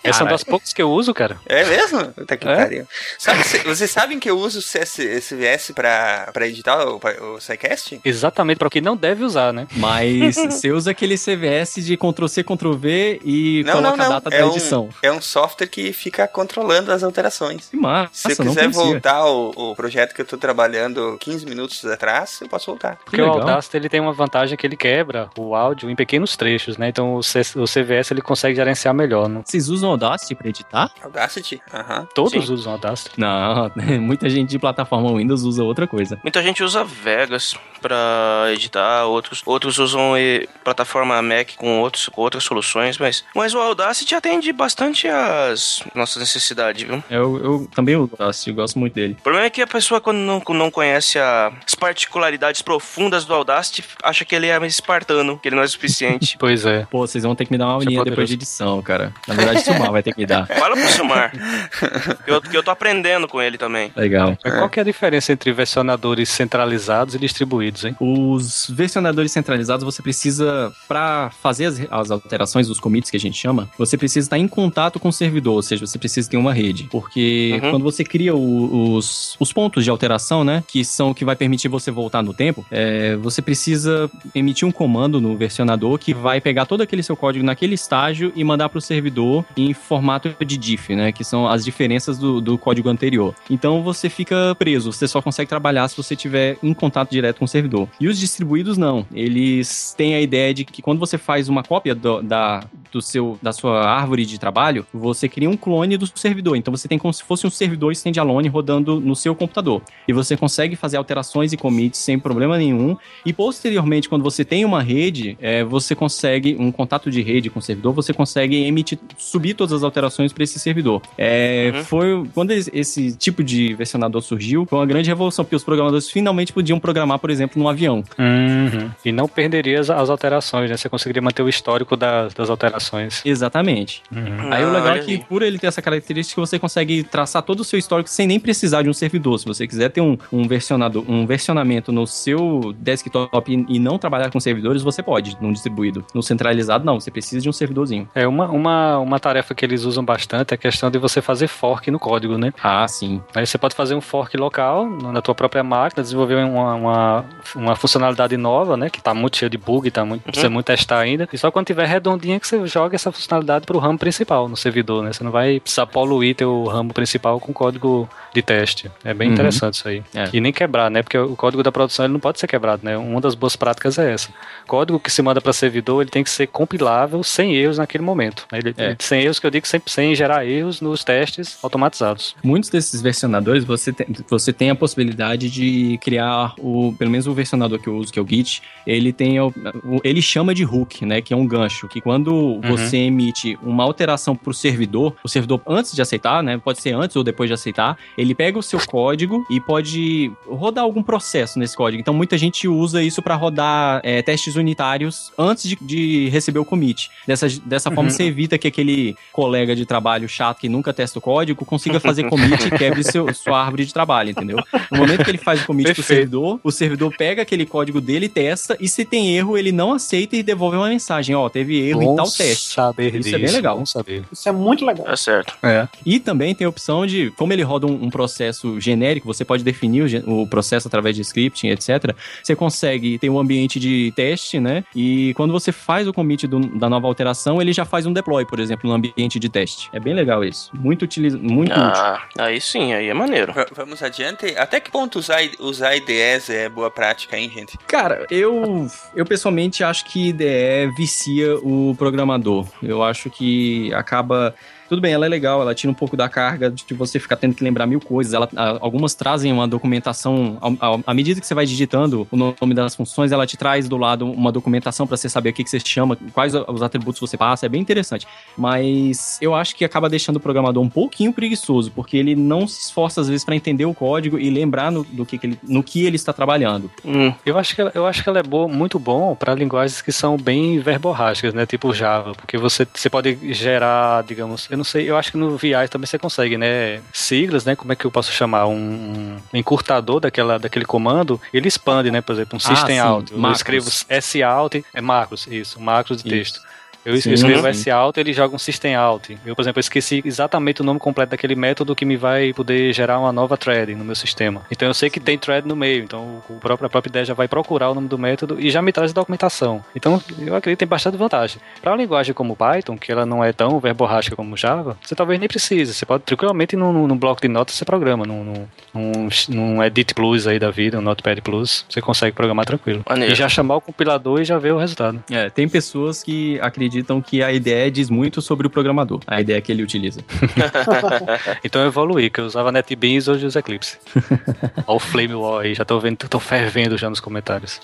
Essa é uma das poucas que eu uso, cara. É mesmo? Puta que É? pariu. Sabe, cê- vocês sabem que eu uso o CS, CVS pra, pra editar o, o SciCast? Exatamente para o que não deve usar, né? Mas você usa aquele CVS de Ctrl-C, Ctrl-V e Não, não, coloca a não. data É da um, edição. é um software que fica controlando as alterações. Que massa, Se eu não quiser voltar o, o projeto que eu tô trabalhando 15 minutos atrás, eu posso voltar. Porque o. Audacity ele tem uma vantagem que ele quebra o áudio em pequenos trechos, né? Então o, C- o CVS ele consegue gerenciar melhor. Não? Vocês usam Audacity pra editar? Audacity? Aham. Todos Sim. usam Audacity. Não, muita gente de plataforma Windows usa outra coisa. Muita gente usa Vegas pra editar, outros, outros usam eh, plataforma Mac com, outros, com outras soluções, mas, mas o Audacity atende bastante às nossas necessidades, viu? Eu, eu também uso Audacity, eu gosto muito dele. O problema é que a pessoa, quando não, não conhece a- as particularidades profundas do Audacity, acha que ele é mais espartano, que ele não é suficiente. Pois é. Pô, vocês vão ter que me dar uma é aulinha depois de edição, cara. Na verdade, Sumar vai ter que me dar. Fala pro Sumar. que, eu, que eu tô aprendendo com ele também. Legal. Mas qual que é a diferença entre versionadores centralizados e distribuídos, hein? Os versionadores centralizados, você precisa, para fazer as, as alterações, os commits que a gente chama, você precisa estar em contato com o servidor, ou seja, você precisa ter uma rede. Porque Uhum. quando você cria o- os, os pontos de alteração, né, que são o que vai permitir você voltar no tempo, é, você precisa emitir um comando no versionador que vai pegar todo aquele seu código naquele estágio e mandar para o servidor em formato de diff, né, que são as diferenças do, do código anterior. Então você fica preso, você só consegue trabalhar se você tiver em contato direto com o servidor. E os distribuídos não. Eles têm a ideia de que quando você faz uma cópia do, da, do seu, da sua árvore de trabalho, você cria um clone do servidor. Então você tem como se fosse um servidor standalone rodando no seu computador. E você consegue fazer alterações e commits sem problema nenhum. E posteriormente, quando você tem uma rede, é, você consegue um contato de rede com o servidor, você consegue emitir, subir todas as alterações para esse servidor. É, Uhum. Foi quando esse, esse tipo de versionador surgiu, foi uma grande revolução, porque os programadores finalmente podiam programar, por exemplo, num avião. Uhum. E não perderia as, as alterações, né? Você conseguiria manter o histórico das, das alterações. Exatamente. Uhum. Aí o Ah, legal é que, aí. por ele ter essa característica, você consegue traçar todo o seu histórico sem nem precisar de um servidor. Se você quiser ter um, um versionador, um versionamento no seu desktop e, e não trabalhar com servidores, você pode, num distribuído. No centralizado, não, você precisa de um servidorzinho. É uma, uma, uma tarefa que eles usam bastante é a questão de você fazer fork no código, né? Ah, sim. Aí você pode fazer um fork local na tua própria máquina, desenvolver uma, uma, uma funcionalidade nova, né? Que tá muito cheia de bug, tá muito, precisa muito testar ainda. E só quando tiver redondinha que você joga essa funcionalidade pro ramo principal no servidor, né? Você não vai precisar poluir teu ramo principal com código de teste. É bem Uhum. interessante isso aí. É. E nem quebrar, né? Porque o código da produção ele não pode ser quebrado, né? Uma das boas práticas é essa. Código que se manda para servidor, ele tem que ser compilável sem erros naquele momento. né? Ele, É. ele- sem erros que eu digo sempre sem gerar erros nos testes automatizados. Muitos desses versionadores, você tem, você tem a possibilidade de criar o, pelo menos o versionador que eu uso, que é o Git, ele tem, o- ele chama de hook, né, que é um gancho, que quando você emite uma alteração para o servidor, o servidor antes de aceitar, né, pode ser antes ou depois de aceitar, ele pega o seu código e pode rodar algum processo nesse código. Então muita gente usa isso para rodar é, testes unitários antes de, de receber o commit. Dessa, dessa forma você evita que aquele colega de trabalho chato que nunca testa o código consiga fazer commit e quebre seu, sua árvore de trabalho, entendeu? No momento que ele faz o commit pro Perfeito. servidor, o servidor pega aquele código dele, testa, e se tem erro, ele não aceita e devolve uma mensagem, ó, teve erro em tal teste. saber Isso é bem disso, legal. Bom saber. Isso é muito legal. Tá certo. É. E também tem a opção de, como ele roda um, um processo genérico, você pode definir o, o processo através de scripting, etc. Você consegue ter um ambiente de teste, né? E quando você faz o commit do- da nova alteração, ele já faz um deploy, por exemplo, no ambiente de teste. É bem legal isso. Muito, utiliza muito útil. Ah, aí sim, aí é maneiro. Va- Vamos adiante. Até que ponto usar, usar IDEs é boa prática, hein, gente? Cara, eu, eu pessoalmente acho que IDE vicia o programador. Eu acho que acaba. Tudo bem, ela é legal, ela tira um pouco da carga de você ficar tendo que lembrar mil coisas. Ela, algumas trazem uma documentação, à medida que você vai digitando o nome das funções, ela te traz do lado uma documentação para você saber o que, que você chama, quais os atributos você passa, é bem interessante. Mas eu acho que acaba deixando o programador um pouquinho preguiçoso, porque ele não se esforça às vezes para entender o código e lembrar no, do que, que ele, no que ele está trabalhando. Hum, Eu acho que ela, eu acho que ela é boa, muito bom para linguagens que são bem verborrágicas, né? Tipo Java, porque você, você pode gerar, digamos, eu não sei, eu acho que no VI também você consegue, né? Siglas, né? Como é que eu posso chamar um, encurtador daquela, daquele comando? Ele expande, né? Por exemplo, um Ah, system sim, out. Eu escrevo S out, é macros, isso, macros de Isso. texto. Eu Sim, escrevo sim. S out, ele joga um system out. Eu, por exemplo, eu esqueci exatamente o nome completo daquele método que me vai poder gerar uma nova thread no meu sistema. Então eu sei que tem thread no meio, então o próprio, a própria ideia já vai procurar o nome do método e já me traz a documentação. Então eu acredito que tem bastante vantagem. Para uma linguagem como Python, que ela não é tão verborrágica como Java, você talvez nem precise. Você pode tranquilamente num, num- bloco de notas você programa, num, num, num, num Edit Plus aí da vida, um Notepad Plus, você consegue programar tranquilo. Maneiro. E já chamar o compilador e já ver o resultado. É, tem pessoas que acreditam acreditam que a ideia diz muito sobre o programador, a ideia que ele utiliza. então eu evoluí, que eu usava NetBeans hoje uso Eclipse. Olha o Flame War aí, já tô vendo, tô fervendo já nos comentários.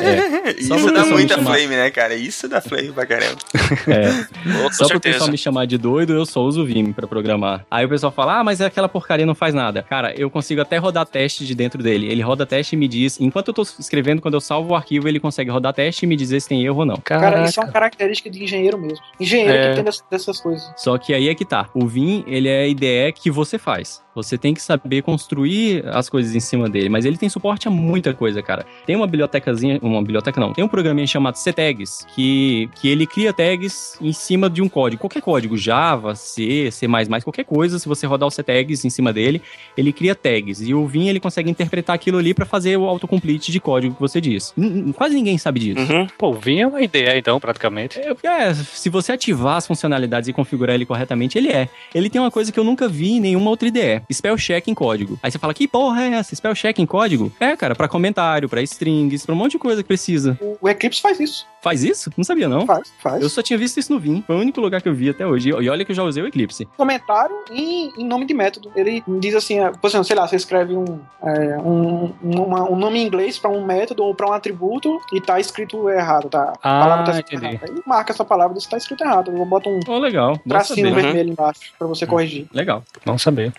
É, Isso pro dá muita chamar- flame, né, cara? Isso dá flame pra caramba. É. Pô, Só pro certeza. pessoal me chamar de doido, eu só uso o Vim pra programar. Aí o pessoal fala, ah, mas aquela porcaria não faz nada. Cara, eu consigo até rodar teste de dentro dele. Ele roda teste e me diz, enquanto eu tô escrevendo, quando eu salvo o arquivo, ele consegue rodar teste e me dizer se tem erro ou não. Cara, isso é uma característica de engenheiro mesmo. Engenheiro É. que tem dessas, dessas coisas. Só que aí é que tá. O Vim, ele é a ideia que você faz. Você tem que saber construir as coisas em cima dele, mas ele tem suporte a muita coisa, cara. Tem uma bibliotecazinha, uma biblioteca não, tem um programinha chamado CTags, que, que ele cria tags em cima de um código. Qualquer código, Java, C, C++, qualquer coisa, se você rodar o CTags em cima dele, ele cria tags. E o Vim, ele consegue interpretar aquilo ali pra fazer o autocomplete de código que você diz. N- Quase ninguém sabe disso. Uhum. Pô, o Vim é uma ideia então, praticamente. É, é, se você ativar as funcionalidades e configurar ele corretamente, ele é. Ele tem uma coisa que eu nunca vi em nenhuma outra IDE. Spell check em código. Aí você fala, que porra é essa? Spell check em código? É, cara, pra comentário, pra strings, pra um monte de coisa que precisa. O, Eclipse faz isso. Faz isso? Não sabia, não. Faz, faz. Eu só tinha visto isso no Vim. Foi o único lugar que eu vi até hoje. E olha que eu já usei o Eclipse. comentário em, em nome de método. Ele diz assim, é, por exemplo, sei lá, você escreve um, é, um, uma- um nome em inglês para um método ou para um atributo e tá escrito errado, tá? A Ah, palavra tá escrita entendi. errada. Aí marca essa palavra e que tá escrito errado. Eu boto um Oh, legal. Bom tracinho saber. vermelho embaixo para você corrigir. Legal. Vamos saber.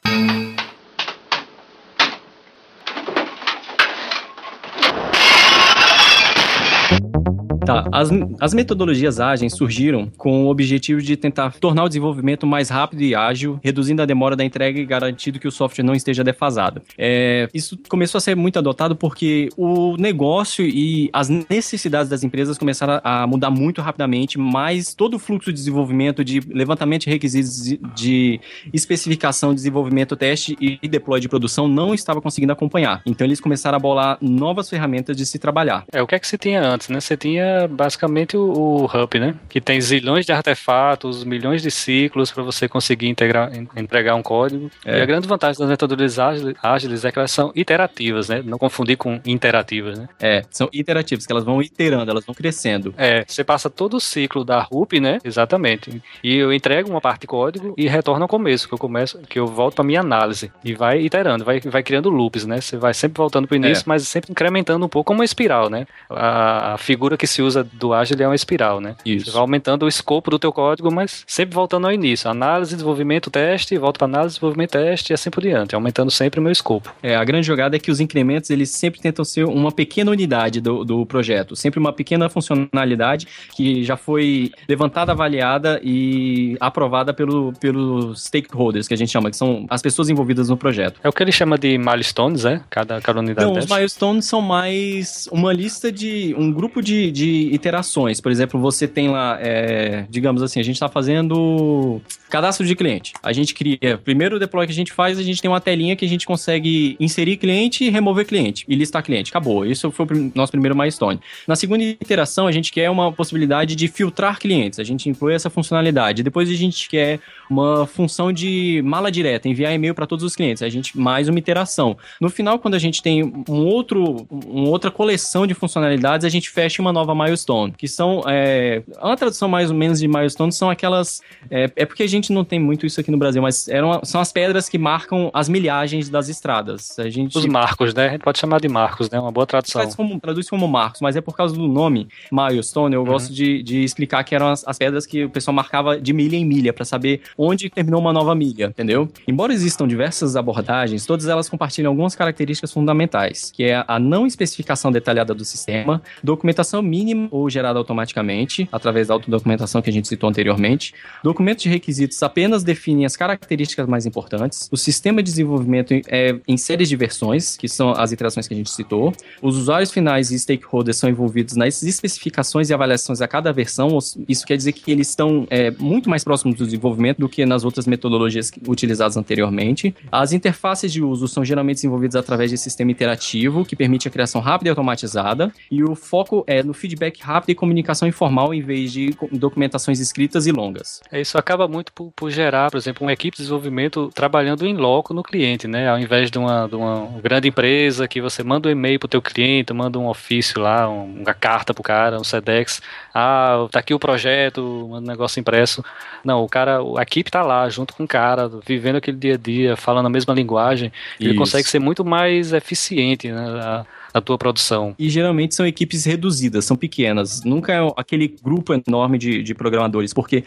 Tá, as, as metodologias ágeis surgiram com o objetivo de tentar tornar o desenvolvimento mais rápido e ágil, reduzindo a demora da entrega e garantindo que o software não esteja defasado. É, isso começou a ser muito adotado porque o negócio e as necessidades das empresas começaram a mudar muito rapidamente, mas todo o fluxo de desenvolvimento, de levantamento de requisitos de, especificação, desenvolvimento, teste e deploy de produção não estava conseguindo acompanhar. Então eles começaram a bolar novas ferramentas de se trabalhar. É, o que é que você tinha antes, né? Você tinha basicamente o, o Hub, né? Que tem zilhões de artefatos, milhões de ciclos para você conseguir integrar, en- entregar um código. É. E a grande vantagem das metodologias ágeis, é que elas são iterativas, né? Não confundir com interativas, né? É, são iterativas, que elas vão iterando, elas vão crescendo. É, você passa todo o ciclo da RUP, né? Exatamente. E eu entrego uma parte de código e retorno ao começo, que eu começo, que eu volto para minha análise e vai iterando, vai, vai criando loops, né? Você vai sempre voltando para o início, mas sempre incrementando um pouco como uma espiral, né? A, a figura que se usa do Agile é uma espiral, né? Você Isso. vai aumentando o escopo do teu código, mas sempre voltando ao início. Análise, desenvolvimento, teste, volta para análise, desenvolvimento, teste e assim por diante, aumentando sempre o meu escopo. É, a grande jogada é que os incrementos, eles sempre tentam ser uma pequena unidade do, do projeto. Sempre uma pequena funcionalidade que já foi levantada, avaliada e aprovada pelo, pelos stakeholders, que a gente chama, que são as pessoas envolvidas no projeto. É o que ele chama de milestones, né? Cada, cada unidade Não, os dessa. milestones são mais uma lista de. um grupo de, de iterações. Por exemplo, você tem lá, é, digamos assim, a gente está fazendo cadastro de cliente. A gente cria. Primeiro deploy que a gente faz, a gente tem uma telinha que a gente consegue inserir cliente e remover cliente. E listar cliente. Acabou. Isso foi o nosso primeiro milestone. Na segunda iteração, a gente quer uma possibilidade de filtrar clientes. A gente inclui essa funcionalidade. Depois a gente quer uma função de mala direta, enviar e-mail para todos os clientes. A gente mais uma iteração. No final, quando a gente tem um outro, uma outra coleção de funcionalidades, a gente fecha uma nova milestone, que são é, uma tradução mais ou menos de milestone são aquelas é, é porque a gente não tem muito isso aqui no Brasil, mas eram são as pedras que marcam as milhagens das estradas. A gente Os marcos, né? A gente pode chamar de marcos, né? Uma boa tradução. Traduz como, traduz como marcos, mas é por causa do nome milestone. Eu gosto de, de explicar que eram as, as pedras que o pessoal marcava de milha em milha para saber onde terminou uma nova milha, entendeu? Embora existam diversas abordagens, todas elas compartilham algumas características fundamentais, que é a não especificação detalhada do sistema, documentação mínima ou gerada automaticamente através da autodocumentação que a gente citou anteriormente, documentos de requisitos apenas definem as características mais importantes, o sistema de desenvolvimento é em séries de versões, que são as iterações que a gente citou, os usuários finais e stakeholders são envolvidos nas especificações e avaliações a cada versão. Isso quer dizer que eles estão é, muito mais próximos do desenvolvimento do que nas outras metodologias utilizadas anteriormente. As interfaces de uso são geralmente desenvolvidas através de sistema interativo, que permite a criação rápida e automatizada. E o foco é no feedback feedback rápido e comunicação informal em vez de documentações escritas e longas. É, Isso acaba muito por, por gerar, por exemplo, uma equipe de desenvolvimento trabalhando em loco no cliente, né? Ao invés de uma, de uma grande empresa que você manda um e-mail pro teu cliente, manda um ofício lá, um- uma carta pro cara, um SEDEX, ah, tá aqui o projeto, manda um negócio impresso. Não, o cara, a equipe tá lá junto com o cara, vivendo aquele dia a dia, falando a mesma linguagem, ele Isso. consegue ser muito mais eficiente né, na tua produção. E geralmente são equipes reduzidas, são pequenas. Nunca é aquele grupo enorme de, de programadores, porque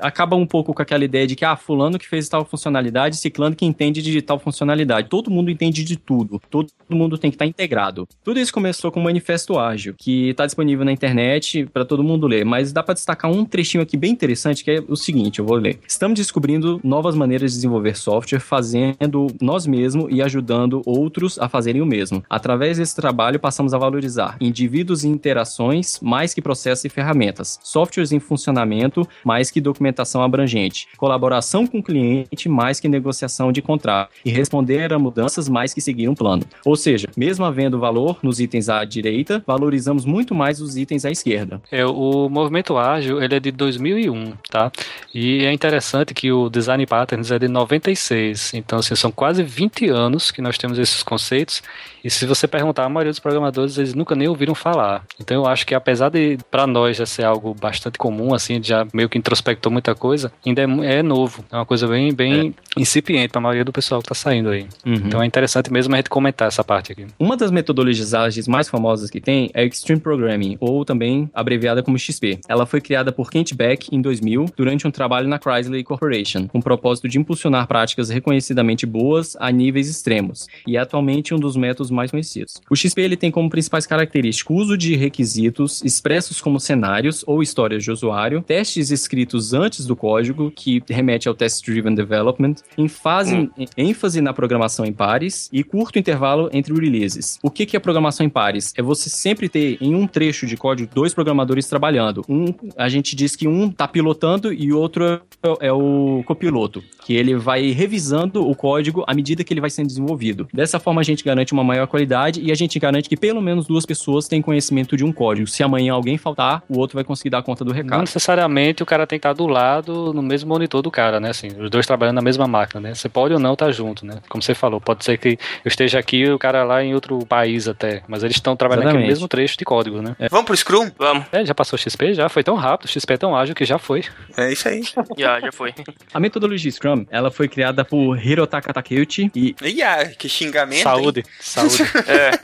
acaba um pouco com aquela ideia de que, ah, fulano que fez tal funcionalidade, ciclano que entende de tal funcionalidade. Todo mundo entende de tudo. Todo mundo tem que estar integrado. Tudo isso começou com o Manifesto Ágil, que está disponível na internet para todo mundo ler. Mas dá para destacar um trechinho aqui bem interessante, que é o seguinte, eu vou ler. Estamos descobrindo novas maneiras de desenvolver software, fazendo nós mesmos e ajudando outros a fazerem o mesmo. Através desse trabalho, passamos a valorizar indivíduos e interações mais que processos e ferramentas, softwares em funcionamento mais que documentação abrangente, colaboração com o cliente mais que negociação de contrato e responder a mudanças mais que seguir um plano. Ou seja, mesmo havendo valor nos itens à direita, valorizamos muito mais os itens à esquerda. É, o movimento ágil, ele é de 2001, tá? E é interessante que o Design Patterns é de 96. Então, assim, são quase 20 anos que nós temos esses conceitos. E se você perguntar, a maioria dos programadores, eles nunca nem ouviram falar. Então, eu acho que apesar de, para nós, já ser algo bastante comum, assim, já meio que introspectou muita coisa, ainda é, é novo. É uma coisa bem, bem incipiente para a maioria do pessoal que tá saindo aí. Então, é interessante mesmo a gente comentar essa parte aqui. Uma das metodologias ágeis mais famosas que tem é Extreme Programming, ou também abreviada como XP. Ela foi criada por Kent Beck em 2000, durante um trabalho na Chrysler Corporation, com o propósito de impulsionar práticas reconhecidamente boas a níveis extremos, e é atualmente um dos métodos mais conhecidos. O XP ele tem como principais características o uso de requisitos expressos como cenários ou histórias de usuário, testes escritos antes do código, que remete ao Test Driven Development, ênfase, ênfase na programação em pares e curto intervalo entre releases. O que, que é programação em pares? É você sempre ter em um trecho de código dois programadores trabalhando. Um, a gente diz que um está pilotando e o outro é- é o copiloto, que ele vai revisando o código à medida que ele vai sendo desenvolvido. Dessa forma a gente garante uma maior qualidade e a gente garante que pelo menos duas pessoas têm conhecimento de um código. Se amanhã alguém faltar, o outro vai conseguir dar conta do Não recado. necessariamente o cara tem que estar do lado, no mesmo monitor do cara, né? Assim, os dois trabalhando na mesma máquina, né? Você pode ou não estar junto, né? Como você falou, pode ser que eu esteja aqui e o cara lá em outro país até, mas eles estão trabalhando naquele Exatamente. mesmo trecho de código, né? Vamos pro Scrum? Vamos, É, já passou o XP? Já foi tão rápido, o XP é tão ágil que já foi. É isso aí. já, já foi. A metodologia Scrum, ela foi criada por Hirotaka Takeuchi e E ah, que xingamento. hein? Saúde, saúde. É,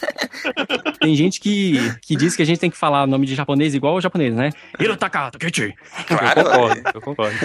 tem gente que, que diz que a gente tem que falar nome de japonês igual ao japonês, né? Hirotaka Takeuchi, Claro. eu concordo, eu concordo.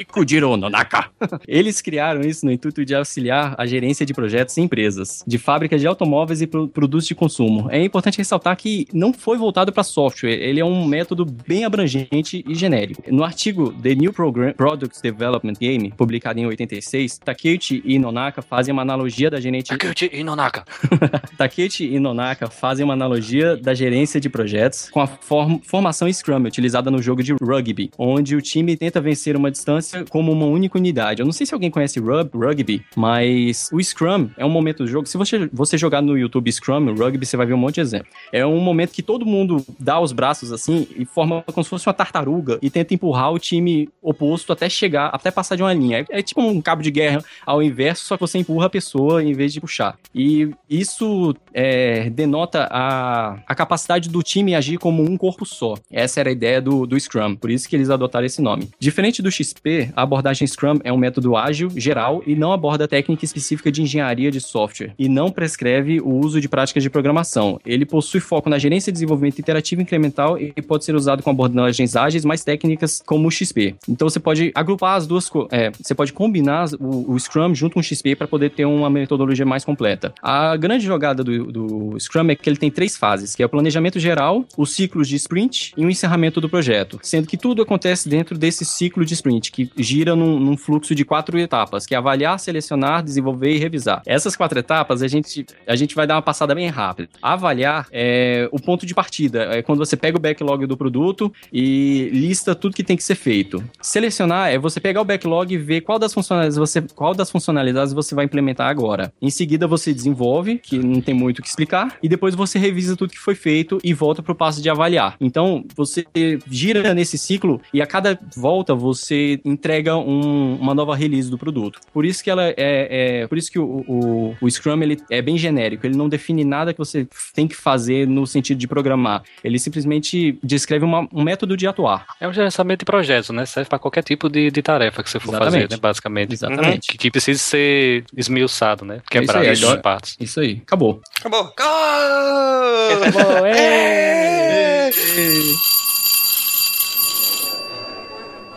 Ikujiro no Naka. Eles criaram isso no intuito de auxiliar a gerência de projetos em empresas, de fábricas de automóveis e pro- produtos de consumo. É importante ressaltar que não foi voltado para software, ele é um método bem abrangente e genérico. No artigo The New Program Products Development Game, publicado em 86, Takeuchi e Nonaka fazem uma analogia da gerente Takeuchi Inonaka. Takechi e Nonaka fazem uma analogia da gerência de projetos com a form- formação Scrum utilizada no jogo de rugby, onde o time tenta vencer uma distância como uma única unidade. Eu não sei se alguém conhece rug- rugby, mas o Scrum é um momento do jogo. Se você, você jogar no YouTube Scrum, rugby, você vai ver um monte de exemplo. É um momento que todo mundo dá os braços assim e forma como se fosse uma tartaruga e tenta empurrar o time oposto até chegar, até passar de uma linha. É, é tipo um cabo de guerra ao inverso, só que você empurra a pessoa em vez de puxar. E isso é, denota a, a capacidade do time agir como um corpo só. Essa era a ideia do, do Scrum, por isso que eles adotaram esse nome. Diferente do XP, a abordagem Scrum é um método ágil, geral e não aborda técnica específica de engenharia de software e não prescreve o uso de práticas de programação. Ele possui foco na gerência e desenvolvimento interativo incremental e pode ser usado com abordagens ágeis mais técnicas como o XP. Então você pode agrupar as duas, é, você pode combinar o, o Scrum junto com o XP para poder ter uma metodologia mais completa. A grande jogada do, do Scrum é que ele tem três fases, que é o planejamento geral, os ciclos de sprint e o encerramento do projeto, sendo que tudo acontece dentro desse ciclo de sprint, que gira num, num fluxo de quatro etapas, que é avaliar, selecionar, desenvolver e revisar. Essas quatro etapas a gente, a gente vai dar uma passada bem rápida. Avaliar é o ponto de partida, é quando você pega o backlog do produto e lista tudo que tem que ser feito. Selecionar é você pegar o backlog e ver qual das funcionalidades você, qual das funcionalidades você vai implementar agora. Em seguida você desenvolve, que não tem muito que explicar e depois você revisa tudo que foi feito e volta pro passo de avaliar. Então, você gira nesse ciclo e a cada volta você entrega um, uma nova release do produto. Por isso que ela é, é por isso que o, o, o, Scrum ele é bem genérico, ele não define nada que você tem que fazer no sentido de programar. Ele simplesmente descreve uma, um método de atuar. É um gerenciamento de projetos, né? Serve para qualquer tipo de, de tarefa que você for Exatamente. fazer, né? Basicamente. Exatamente. Uhum. Que, que precisa ser esmiuçado, né? Quebrado É em isso aí, partes. Isso aí, acabou. Acabou. Acabou, é!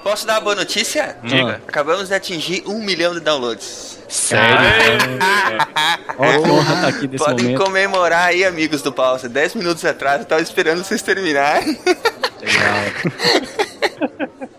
Posso dar uma boa notícia? Diga. Acabamos de atingir um milhão de downloads. Sério? Ó, que honra tá aqui nesse Podem momento. comemorar aí, amigos do Pausa. Dez minutos atrás eu tava esperando vocês terminarem. Legal.